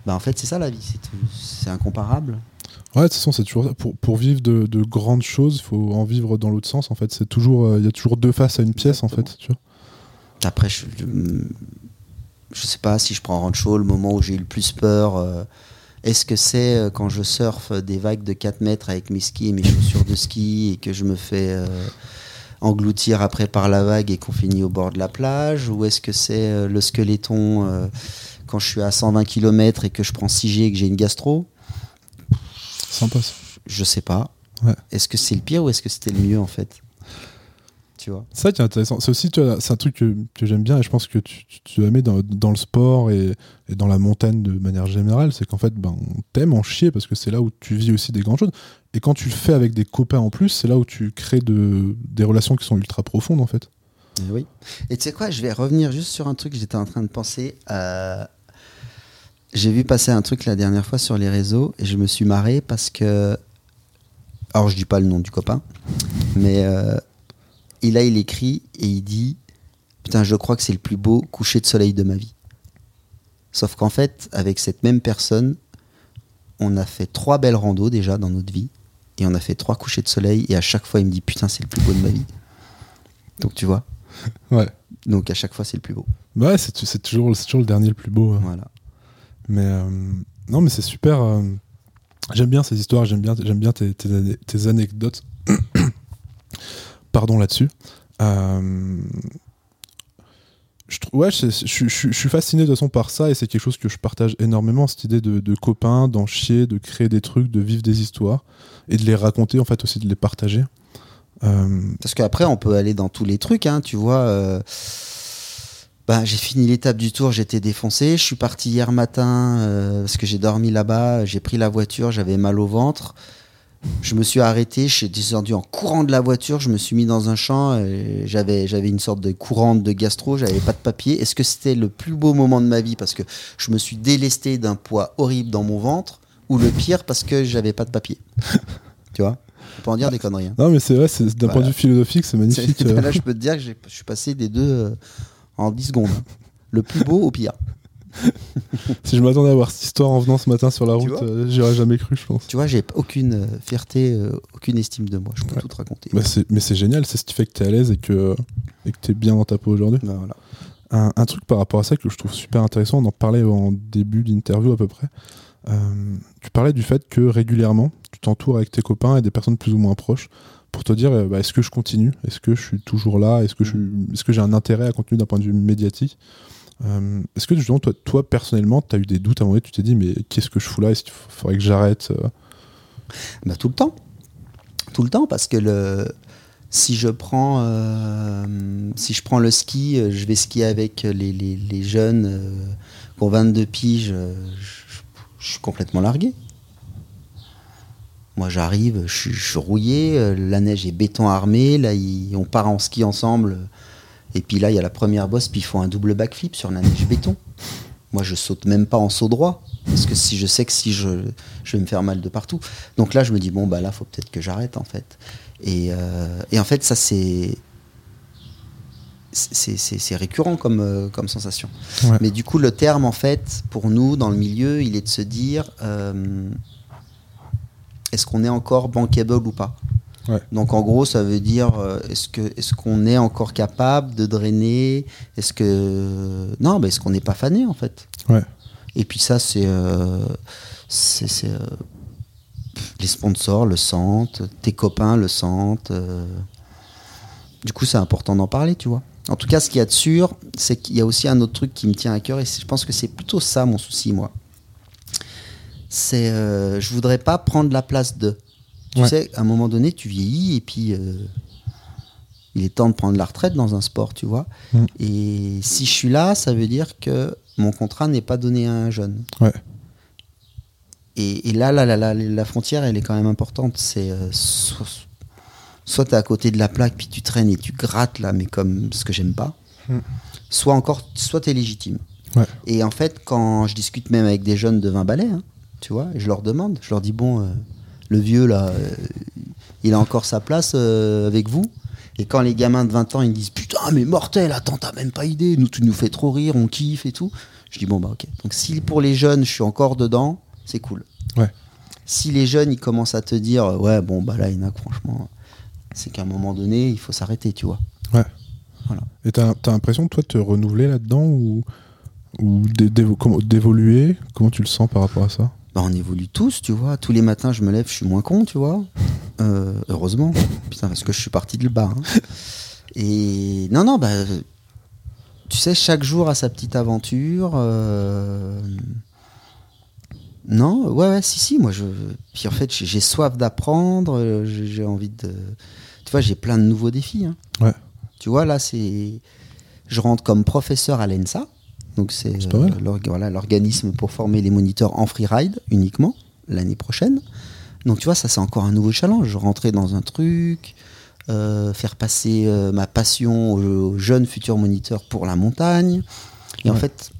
Bah en fait, c'est ça la vie. C'est, incomparable. Ouais, de toute façon, c'est toujours pour, pour vivre de, de, grandes choses, il faut en vivre dans l'autre sens. En fait, c'est toujours, euh, il y a toujours deux faces à une pièce, en fait. Tu vois. Après, je, je, sais pas si je prends Rancho, le moment où j'ai eu le plus peur. Euh, est-ce que c'est euh, quand je surfe des vagues de 4 mètres avec mes skis et mes chaussures de ski et que je me fais euh, engloutir après par la vague et qu'on finit au bord de la plage? Ou est-ce que c'est euh, le squeletton quand je suis à 120 km et que je prends 6G et que j'ai une gastro? Sympa Je sais pas. Ouais. Est-ce que c'est le pire ou est-ce que c'était le mieux en fait? C'est ça qui est intéressant. C'est aussi, c'est un truc que, j'aime bien et je pense que tu, tu, mis dans, dans, le sport et, dans la montagne de manière générale, c'est qu'en fait, ben, on t'aime en chier parce que c'est là où tu vis aussi des grandes choses. Et quand tu le fais avec des copains en plus, c'est là où tu crées de, des relations qui sont ultra profondes en fait. Et oui. Et tu sais quoi, je vais revenir juste sur un truc que j'étais en train de penser. Euh, j'ai vu passer un truc la dernière fois sur les réseaux et je me suis marré parce que. Alors, je dis pas le nom du copain, mais euh, et là, il écrit et il dit Putain, je crois que c'est le plus beau coucher de soleil de ma vie. Sauf qu'en fait, avec cette même personne, on a fait trois belles randos déjà dans notre vie. Et on a fait trois couchers de soleil. Et à chaque fois, il me dit Putain, c'est le plus beau de ma vie. Donc, tu vois Ouais. Donc, à chaque fois, c'est le plus beau. Ouais, c'est, toujours, toujours le dernier le plus beau. Hein. Voilà. Mais euh, non, mais c'est super. Euh, J'aime bien ces histoires, j'aime bien, j'aime bien tes, tes, anecdotes. Pardon là-dessus. Euh, je, ouais, je, suis fasciné de toute façon par ça et c'est quelque chose que je partage énormément, cette idée de, copains, d'en chier, de créer des trucs, de vivre des histoires et de les raconter, en fait aussi de les partager. Euh, Parce qu'après, on peut aller dans tous les trucs, hein, tu vois. Bah, j'ai fini l'étape du tour, j'étais défoncé. Je suis parti hier matin parce que j'ai dormi là-bas. J'ai pris la voiture, j'avais mal au ventre. Je me suis arrêté, je suis descendu en courant de la voiture, je me suis mis dans un champ, j'avais j'avais une sorte de courante de gastro, j'avais pas de papier. Est-ce que c'était le plus beau moment de ma vie? Parce que je me suis délesté d'un poids horrible dans mon ventre ou le pire parce que j'avais pas de papier Tu vois? On peut en dire des conneries. Hein. Non, mais c'est vrai, d'un point de vue philosophique, c'est magnifique. Euh. Là, je peux te dire que je suis passé des deux euh, en 10 secondes. Le plus beau au pire. si je m'attendais à voir cette histoire en venant ce matin sur la route, euh, j'aurais jamais cru, je pense. Tu vois, j'ai aucune fierté, aucune estime de moi. Je peux tout te raconter. Bah, mais c'est génial, c'est ce qui fait que tu es à l'aise et que et tu es bien dans ta peau aujourd'hui. Bah, voilà. un, un, truc par rapport à ça que je trouve super intéressant, on en parlait en début d'interview à peu près. tu parlais du fait que régulièrement, tu t'entoures avec tes copains et des personnes plus ou moins proches pour te dire euh, bah, est-ce que je continue? Est-ce que je suis toujours là? Est-ce que, est que j'ai un intérêt à continuer d'un point de vue médiatique? Euh, Est-ce que justement, toi, toi personnellement, tu as eu des doutes à un moment donné Tu t'es dit mais qu'est-ce que je fous là? Est-ce qu'il faudrait que j'arrête euh? bah, Tout le temps. Tout le temps, parce que le, si je prends si je prends le ski, je vais skier avec les, les, jeunes pour 22 piges, je, je, suis complètement largué. Moi, j'arrive, je, suis rouillé, euh, la neige est béton armé, là, on part en ski ensemble. Et puis là, il y a la première bosse, puis ils font un double backflip sur la neige béton. Moi, je saute même pas en saut droit, parce que si je sais que si je, je vais me faire mal de partout. Donc là, je me dis, bon, bah là, faut peut-être que j'arrête, en fait. Et, euh, et, en fait, ça, c'est. C'est récurrent comme, euh, comme sensation. Mais du coup, le terme, en fait, pour nous, dans le milieu, il est de se dire est-ce qu'on est encore bankable ou pas? Donc en gros, ça veut dire euh, est-ce que est-ce qu'on est encore capable de drainer? Est-ce que non, mais est-ce qu'on n'est pas fané en fait? Et puis ça, c'est euh, c'est euh, les sponsors le sentent, tes copains le sentent. Du coup, c'est important d'en parler, tu vois. En tout cas, ce qu'il y a de sûr, c'est qu'il y a aussi un autre truc qui me tient à cœur et je pense que c'est plutôt ça mon souci, moi c'est je voudrais pas prendre la place de. Tu sais, à un moment donné, tu vieillis et puis euh, il est temps de prendre la retraite dans un sport, tu vois. Mm. Et si je suis là, ça veut dire que mon contrat n'est pas donné à un jeune. Ouais. Et, là, là, là, la frontière, elle est quand même importante. C'est euh, soit, tu es à côté de la plaque, puis tu traînes et tu grattes là, mais comme ce que j'aime pas. Mm. Soit encore, soit tu es légitime. Ouais. Et en fait, quand je discute même avec des jeunes de 20 balais, hein, tu vois. Je leur demande, je leur dis bon, euh, le vieux là, euh, il a encore sa place euh, avec vous. Et quand les gamins de 20 ans ils disent putain mais mortel, attends t'as même pas idée, nous tu nous fais trop rire, on kiffe et tout. Je dis bon bah ok. Donc si pour les jeunes je suis encore dedans, c'est cool. Ouais. Si les jeunes ils commencent à te dire ouais bon bah là il a franchement, c'est qu'à un moment donné il faut s'arrêter, tu vois. Ouais. Voilà. Et t'as as, l'impression toi de te renouveler là-dedans ou ou d'évoluer? Comment tu le sens par rapport à ça? Bah, on évolue tous, tu vois. Tous les matins, je me lève, je suis moins con, tu vois. Euh, heureusement. Putain, parce que je suis parti de le bas. Hein. Et non, non, bah, tu sais, chaque jour a sa petite aventure. Euh, non, ouais, ouais, si, si. Moi, je. Puis en fait, j'ai soif d'apprendre. J'ai envie de. Tu vois, j'ai plein de nouveaux défis. Hein. Ouais. Tu vois, là, c'est. Je rentre comme professeur à l'ENSA. Donc c'est euh, l'organisme pour former les moniteurs en freeride uniquement l'année prochaine. Donc tu vois, ça c'est encore un nouveau challenge. Rentrer dans un truc, euh, faire passer euh, ma passion aux, jeunes futurs moniteurs pour la montagne. Et en fait,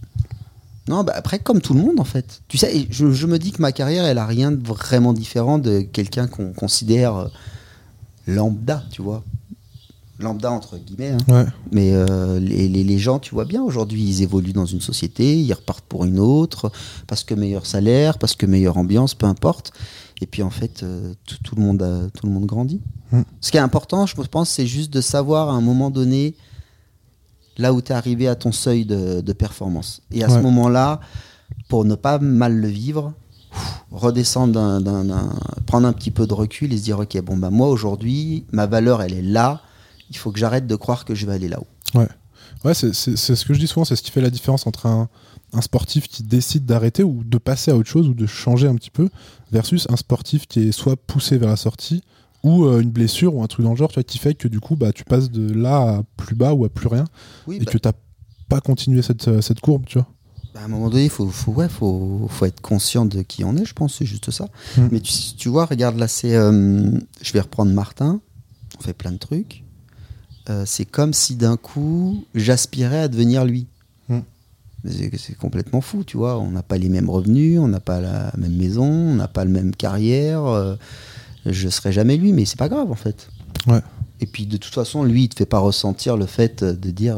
non, bah après comme tout le monde en fait. Tu sais, je, je, me dis que ma carrière, elle a rien de vraiment différent de quelqu'un qu'on considère lambda, tu vois lambda entre guillemets. Hein. Mais euh, les, les, gens, tu vois bien, aujourd'hui, ils évoluent dans une société, ils repartent pour une autre, parce que meilleur salaire, parce que meilleure ambiance, peu importe. Et puis en fait, euh, tout, le monde a, tout le monde grandit. Hmm. Ce qui est important, je pense, c'est juste de savoir à un moment donné là où tu es arrivé à ton seuil de, performance. Et à ce moment-là, pour ne pas mal le vivre, redescendre, d'un, prendre un petit peu de recul et se dire ok bon bah moi aujourd'hui ma valeur elle est là, il faut que j'arrête de croire que je vais aller là-haut. Ouais, ouais c'est, ce que je dis souvent, c'est ce qui fait la différence entre un, sportif qui décide d'arrêter ou de passer à autre chose ou de changer un petit peu versus un sportif qui est soit poussé vers la sortie ou euh, une blessure ou un truc dans le genre tu vois, qui fait que du coup bah, tu passes de là à plus bas ou à plus rien et bah que tu n'as pas continué cette, euh, cette courbe tu vois. Bah, à un moment donné, il faut, faut, ouais, faut, faut, être conscient de qui on est, je pense, c'est juste ça. Hmm. Mais tu, tu, vois, regarde là, c'est. Euh, je vais reprendre Martin, on fait plein de trucs. Euh, c'est comme si d'un coup, j'aspirais à devenir lui. Hmm. C'est complètement fou, tu vois. On n'a pas les mêmes revenus, on n'a pas la même maison, on n'a pas la même carrière. Euh, je serai jamais lui, mais c'est pas grave en fait. Ouais. Et puis de toute façon, lui, il te fait pas ressentir le fait de dire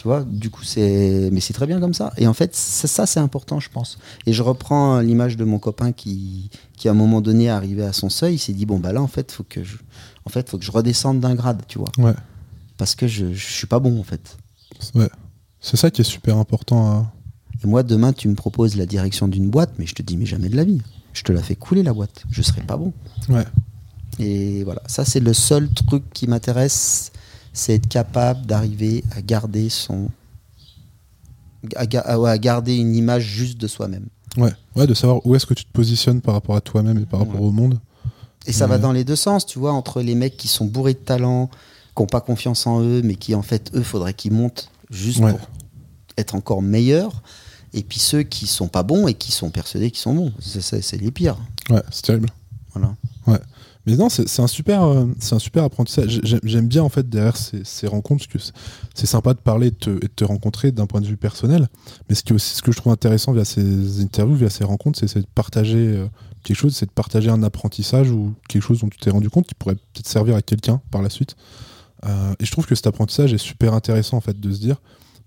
tu vois, du coup, c'est. Mais c'est très bien comme ça. Et en fait, ça, c'est important, je pense. Et je reprends l'image de mon copain qui, qui, à un moment donné, est arrivé à son seuil. Il s'est dit, bon, bah là, en fait, faut que je, en fait, faut que je redescende d'un grade, tu vois. Ouais. Parce que je, je suis pas bon, en fait. Ouais. C'est ça qui est super important à. Et moi, demain, tu me proposes la direction d'une boîte, mais je te dis, mais jamais de la vie. Je te la fais couler, la boîte. Je serai pas bon. Ouais. Et voilà. Ça, c'est le seul truc qui m'intéresse c'est être capable d'arriver à garder son à, garder une image juste de soi-même. Ouais, ouais, de savoir où est-ce que tu te positionnes par rapport à toi-même et par rapport au monde. Et ça va dans les deux sens, tu vois, entre les mecs qui sont bourrés de talent, qui n'ont pas confiance en eux, mais qui en fait, eux, faudrait qu'ils montent juste pour être encore meilleurs. Et puis ceux qui sont pas bons et qui sont persuadés qu'ils sont bons. C'est les pires. Ouais, c'est terrible. Voilà. Ouais. Mais non, c'est un super, euh, c'est un super apprentissage. J'aime bien en fait derrière ces, rencontres parce que c'est sympa de parler et de te, rencontrer d'un point de vue personnel. Mais ce qui aussi ce que je trouve intéressant via ces interviews, via ces rencontres, c'est de partager euh, quelque chose, c'est de partager un apprentissage ou quelque chose dont tu t'es rendu compte qui pourrait peut-être servir à quelqu'un par la suite. Euh, et je trouve que cet apprentissage est super intéressant en fait de se dire,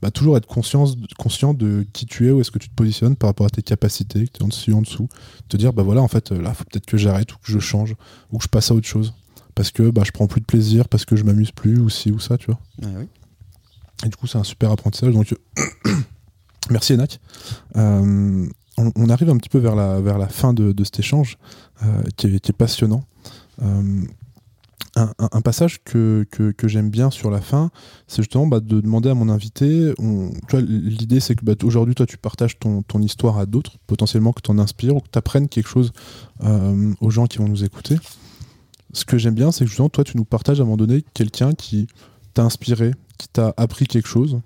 bah, toujours être conscient, conscient de qui tu es, où est-ce que tu te positionnes par rapport à tes capacités, que tu es en dessus, en dessous. Te dire, bah voilà, en fait, là, faut peut-être que j'arrête ou que je change ou que je passe à autre chose. Parce que bah, je prends plus de plaisir, parce que je m'amuse plus, ou ci ou ça, tu vois. Et du coup, c'est un super apprentissage. Donc, merci Enac. Euh, on, arrive un petit peu vers la, vers la fin de, cet échange euh, qui, est, passionnant. Euh, un, passage que, que, j'aime bien sur la fin, c'est justement bah, de demander à mon invité. L'idée, c'est que bah, aujourd'hui, toi, tu partages ton, ton histoire à d'autres, potentiellement que tu en inspires ou que tu apprennes quelque chose euh, aux gens qui vont nous écouter. Ce que j'aime bien, c'est que justement, toi, tu nous partages à un moment donné quelqu'un qui t'a inspiré, qui t'a appris quelque chose,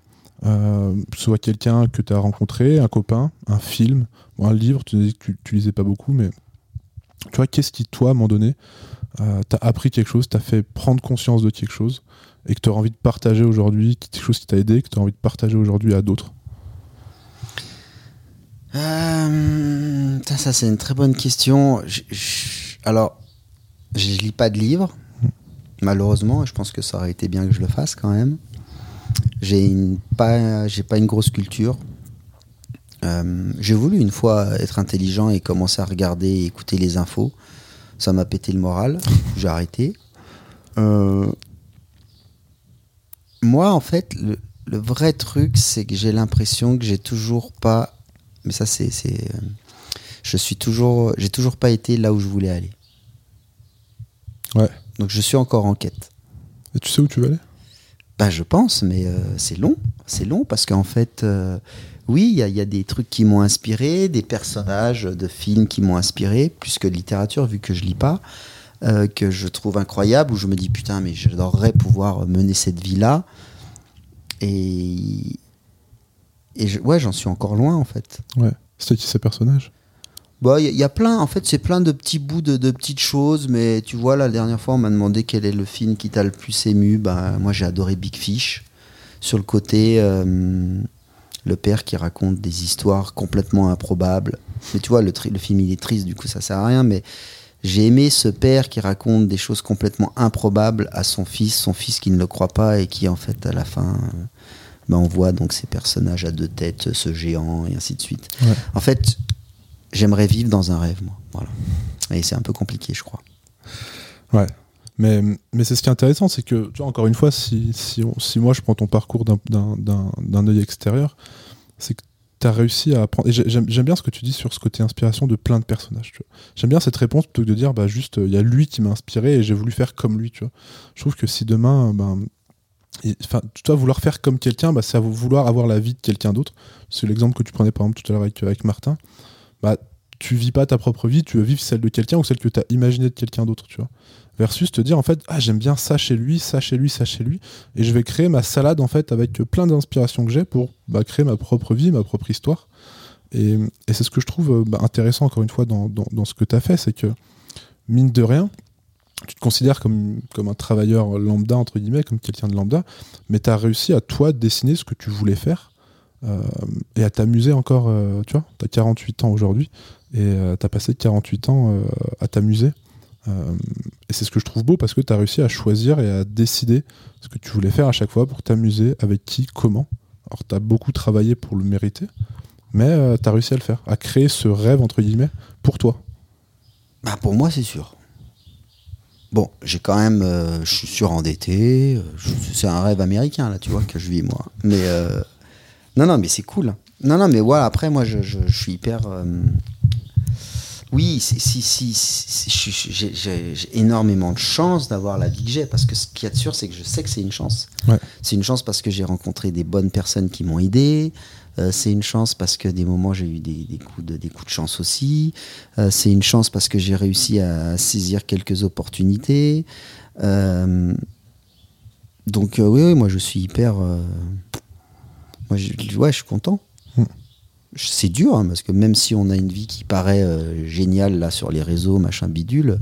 euh, soit quelqu'un que tu as rencontré, un copain, un film, un livre. Tu disais que tu, tu lisais pas beaucoup, mais tu vois, qu'est-ce qui, toi, à un moment donné, euh, t'as appris quelque chose, t'as fait prendre conscience de quelque chose et que tu envie de partager aujourd'hui, quelque chose qui t'a aidé, que tu as envie de partager aujourd'hui à d'autres? Euh, Ça, c'est une très bonne question. alors, je lis pas de livres, malheureusement, et je pense que ça aurait été bien que je le fasse quand même. J'ai une, pas, j'ai pas une grosse culture. Euh, j'ai voulu une fois être intelligent et commencer à regarder et écouter les infos. Ça m'a pété le moral. J'ai arrêté. Euh, moi, en fait, le, vrai truc, c'est que j'ai l'impression que j'ai toujours pas. Mais ça, c'est. Euh, je suis toujours. J'ai toujours pas été là où je voulais aller. Ouais. Donc je suis encore en quête. Et tu sais où tu veux aller? Bah, je pense, mais euh, c'est long. C'est long parce qu'en fait oui, il y, a des trucs qui m'ont inspiré, des personnages de films qui m'ont inspiré, plus que de littérature, vu que je lis pas, euh, que je trouve incroyable, où je me dis putain, mais j'adorerais pouvoir mener cette vie-là. Et, et ouais, j'en suis encore loin en fait. Ouais, c'était qui ces personnages bah, il y, a plein, en fait, c'est plein de petits bouts de, petites choses, mais tu vois, la dernière fois, on m'a demandé quel est le film qui t'a le plus ému. Bah, moi, j'ai adoré Big Fish. Sur le côté, euh, le père qui raconte des histoires complètement improbables. Mais tu vois, le, le film il est triste, du coup ça sert à rien, mais j'ai aimé ce père qui raconte des choses complètement improbables à son fils, son fils qui ne le croit pas et qui en fait à la fin, ben, on voit donc ces personnages à deux têtes, ce géant et ainsi de suite. En fait, j'aimerais vivre dans un rêve, moi. Voilà. Et c'est un peu compliqué, je crois. Ouais. Mais, mais c'est ce qui est intéressant, c'est que, tu vois, encore une fois, si, si, moi je prends ton parcours d'un œil extérieur, c'est que tu as réussi à apprendre. Et j'aime bien ce que tu dis sur ce côté inspiration de plein de personnages. J'aime bien cette réponse plutôt que de dire, bah, juste, il y a lui qui m'a inspiré et j'ai voulu faire comme lui. Tu vois. Je trouve que si demain, ben, enfin, tu vouloir faire comme quelqu'un, bah, c'est vouloir avoir la vie de quelqu'un d'autre. C'est l'exemple que tu prenais par exemple tout à l'heure avec, avec Martin. Bah, tu vis pas ta propre vie, tu veux vivre celle de quelqu'un ou celle que tu as imaginée de quelqu'un d'autre, tu vois. Versus te dire en fait, ah j'aime bien ça chez lui, ça chez lui, ça chez lui, et je vais créer ma salade en fait avec plein d'inspirations que j'ai pour bah, créer ma propre vie, ma propre histoire. Et, c'est ce que je trouve bah, intéressant encore une fois dans, dans, ce que tu as fait, c'est que mine de rien, tu te considères comme, un travailleur lambda, entre guillemets, comme quelqu'un de lambda, mais tu as réussi à toi dessiner ce que tu voulais faire euh, et à t'amuser encore, euh, tu vois, tu as 48 ans aujourd'hui et euh, tu as passé 48 ans à t'amuser euh, et c'est ce que je trouve beau parce que tu as réussi à choisir et à décider ce que tu voulais faire à chaque fois pour t'amuser, avec qui, comment. Alors tu as beaucoup travaillé pour le mériter, mais euh, tu as réussi à le faire, à créer ce rêve, entre guillemets, pour toi. Bah pour moi, c'est sûr. Bon, j'ai quand même, euh, je suis surendetté. C'est un rêve américain là, tu vois que je vis moi. Mais non, non, mais c'est cool. Non, non, mais voilà. Après, moi, je, je suis hyper oui, si, si, j'ai énormément de chance d'avoir la vie que j'ai, parce que ce qu'il y a de sûr, c'est que je sais que c'est une chance. C'est une chance parce que j'ai rencontré des bonnes personnes qui m'ont aidé. Euh, c'est une chance parce que des moments j'ai eu des, coups de, des coups de chance aussi. Euh, c'est une chance parce que j'ai réussi à saisir quelques opportunités. Euh, donc oui, oui, moi je suis hyper. Moi, je, ouais, je suis content c'est dur, hein, parce que même si on a une vie qui paraît euh, géniale là sur les réseaux, machin bidule,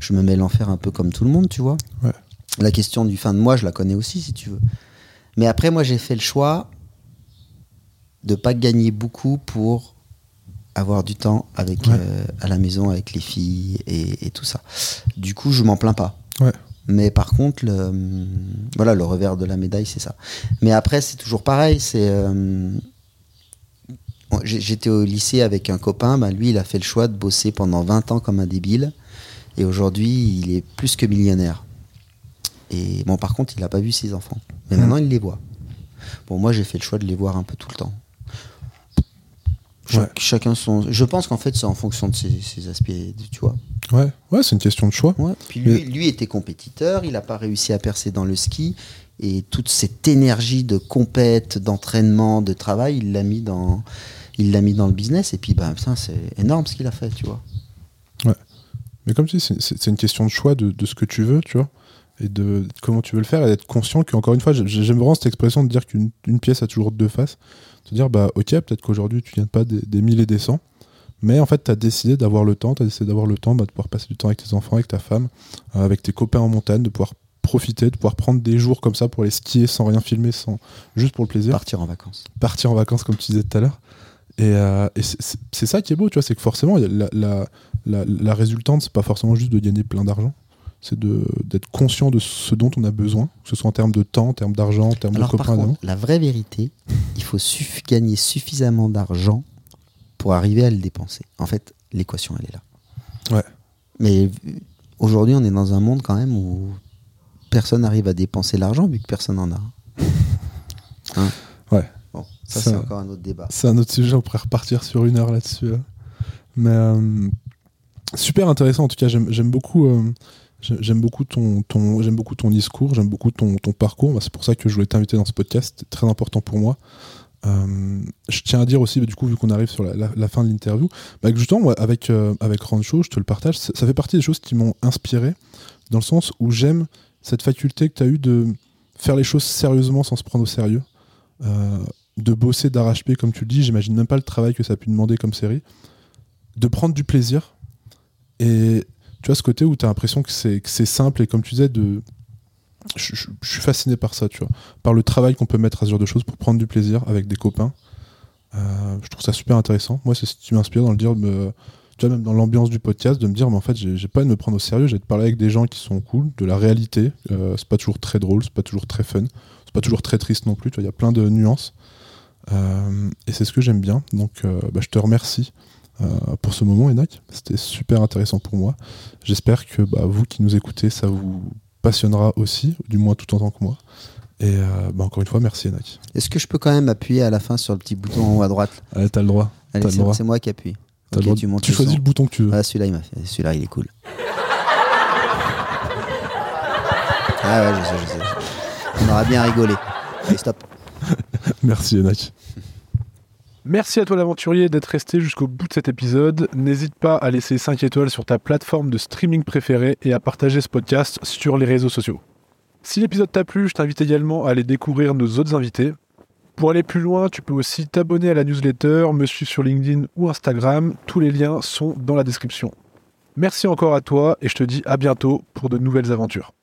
je me mets l'enfer un peu comme tout le monde, tu vois. La question du fin de mois, je la connais aussi, si tu veux. Mais après, moi, j'ai fait le choix de pas gagner beaucoup pour avoir du temps avec euh, à la maison avec les filles et, tout ça. Du coup, je m'en plains pas. Mais par contre, le, voilà, le revers de la médaille, c'est ça. Mais après, c'est toujours pareil. C'est euh, J'étais au lycée avec un copain, bah, lui il a fait le choix de bosser pendant 20 ans comme un débile, et aujourd'hui il est plus que millionnaire. Et bon, par contre, il n'a pas vu ses enfants, mais mmh. maintenant il les voit. Bon, moi j'ai fait le choix de les voir un peu tout le temps. Chacun son. Je pense qu'en fait c'est en fonction de ses, aspects, tu vois. Ouais, ouais, c'est une question de choix. Puis lui, lui, était compétiteur, il n'a pas réussi à percer dans le ski, et toute cette énergie de compète, d'entraînement, de travail, il l'a mis dans il l'a mis dans le business et puis bah, c'est énorme ce qu'il a fait, tu vois. Ouais. Mais comme tu dis, c'est une question de choix de, ce que tu veux, tu vois, et de, comment tu veux le faire et d'être conscient qu'encore une fois, j'aime vraiment cette expression de dire qu'une pièce a toujours deux faces. De dire, bah ok, peut-être qu'aujourd'hui tu gagnes pas des, des et des cents, mais en fait, tu as décidé d'avoir le temps, tu as décidé d'avoir le temps bah, de pouvoir passer du temps avec tes enfants, avec ta femme, euh, avec tes copains en montagne, de pouvoir profiter, de pouvoir prendre des jours comme ça pour les skier sans rien filmer, sans juste pour le plaisir. Partir en vacances. Partir en vacances, comme tu disais tout à l'heure. Et, euh, c'est ça qui est beau, tu vois, c'est que forcément, la, la, la, la résultante, c'est pas forcément juste de gagner plein d'argent, c'est d'être conscient de ce dont on a besoin, que ce soit en termes de temps, en termes d'argent, en termes de copains. Par contre, la vraie vérité, il faut gagner suffisamment d'argent pour arriver à le dépenser. En fait, l'équation, elle est là. Ouais. Mais aujourd'hui, on est dans un monde quand même où personne n'arrive à dépenser l'argent vu que personne n'en a. Hein ouais. Ça, c'est encore un autre débat. C'est un autre sujet, on pourrait repartir sur une heure là-dessus. Hein. Mais euh, super intéressant, en tout cas, j'aime beaucoup. Euh, j'aime beaucoup ton, ton j'aime beaucoup ton discours, j'aime beaucoup ton, ton parcours. Bah, c'est pour ça que je voulais t'inviter dans ce podcast. C'est très important pour moi. Euh, je tiens à dire aussi, bah, du coup, vu qu'on arrive sur la, fin de l'interview, bah, que justement, avec, avec Rancho, je te le partage, ça, fait partie des choses qui m'ont inspiré, dans le sens où j'aime cette faculté que tu as eue de faire les choses sérieusement sans se prendre au sérieux de bosser d'arrache-pied, comme tu le dis, j'imagine même pas le travail que ça a pu demander comme série, de prendre du plaisir. Et tu vois, ce côté où tu as l'impression que c'est simple et comme tu disais, de. Je, suis fasciné par ça, tu vois. Par le travail qu'on peut mettre à ce genre de choses pour prendre du plaisir avec des copains. Euh, je trouve ça super intéressant. Moi, c'est ce qui m'inspire dans le dire, tu vois, même dans l'ambiance du podcast, de me dire, mais en fait, j'ai pas à me prendre au sérieux, j'ai de parler avec des gens qui sont cool, de la réalité. Euh, c'est pas toujours très drôle, c'est pas toujours très fun, c'est pas toujours très triste non plus. Tu vois, il y a plein de nuances. Euh, et c'est ce que j'aime bien. Donc euh, bah, je te remercie pour ce moment, Enak. C'était super intéressant pour moi. J'espère que bah, vous qui nous écoutez, ça vous passionnera aussi, du moins tout autant que moi. Et bah, encore une fois, merci Enak. Est-ce que je peux quand même appuyer à la fin sur le petit bouton en haut à droite? Allez, t'as le droit. Allez, c'est moi qui appuie. tu, choisis le bouton que tu veux. Ah, celui-là, il fait. Est cool. ah ouais, je sais, je sais. On aura bien rigolé. Allez, stop. Merci Enak. Merci à toi l'aventurier d'être resté jusqu'au bout de cet épisode. N'hésite pas à laisser 5 étoiles sur ta plateforme de streaming préférée et à partager ce podcast sur les réseaux sociaux. Si l'épisode t'a plu, je t'invite également à aller découvrir nos autres invités. Pour aller plus loin, tu peux aussi t'abonner à la newsletter, me suivre sur LinkedIn ou Instagram. Tous les liens sont dans la description. Merci encore à toi et je te dis à bientôt pour de nouvelles aventures.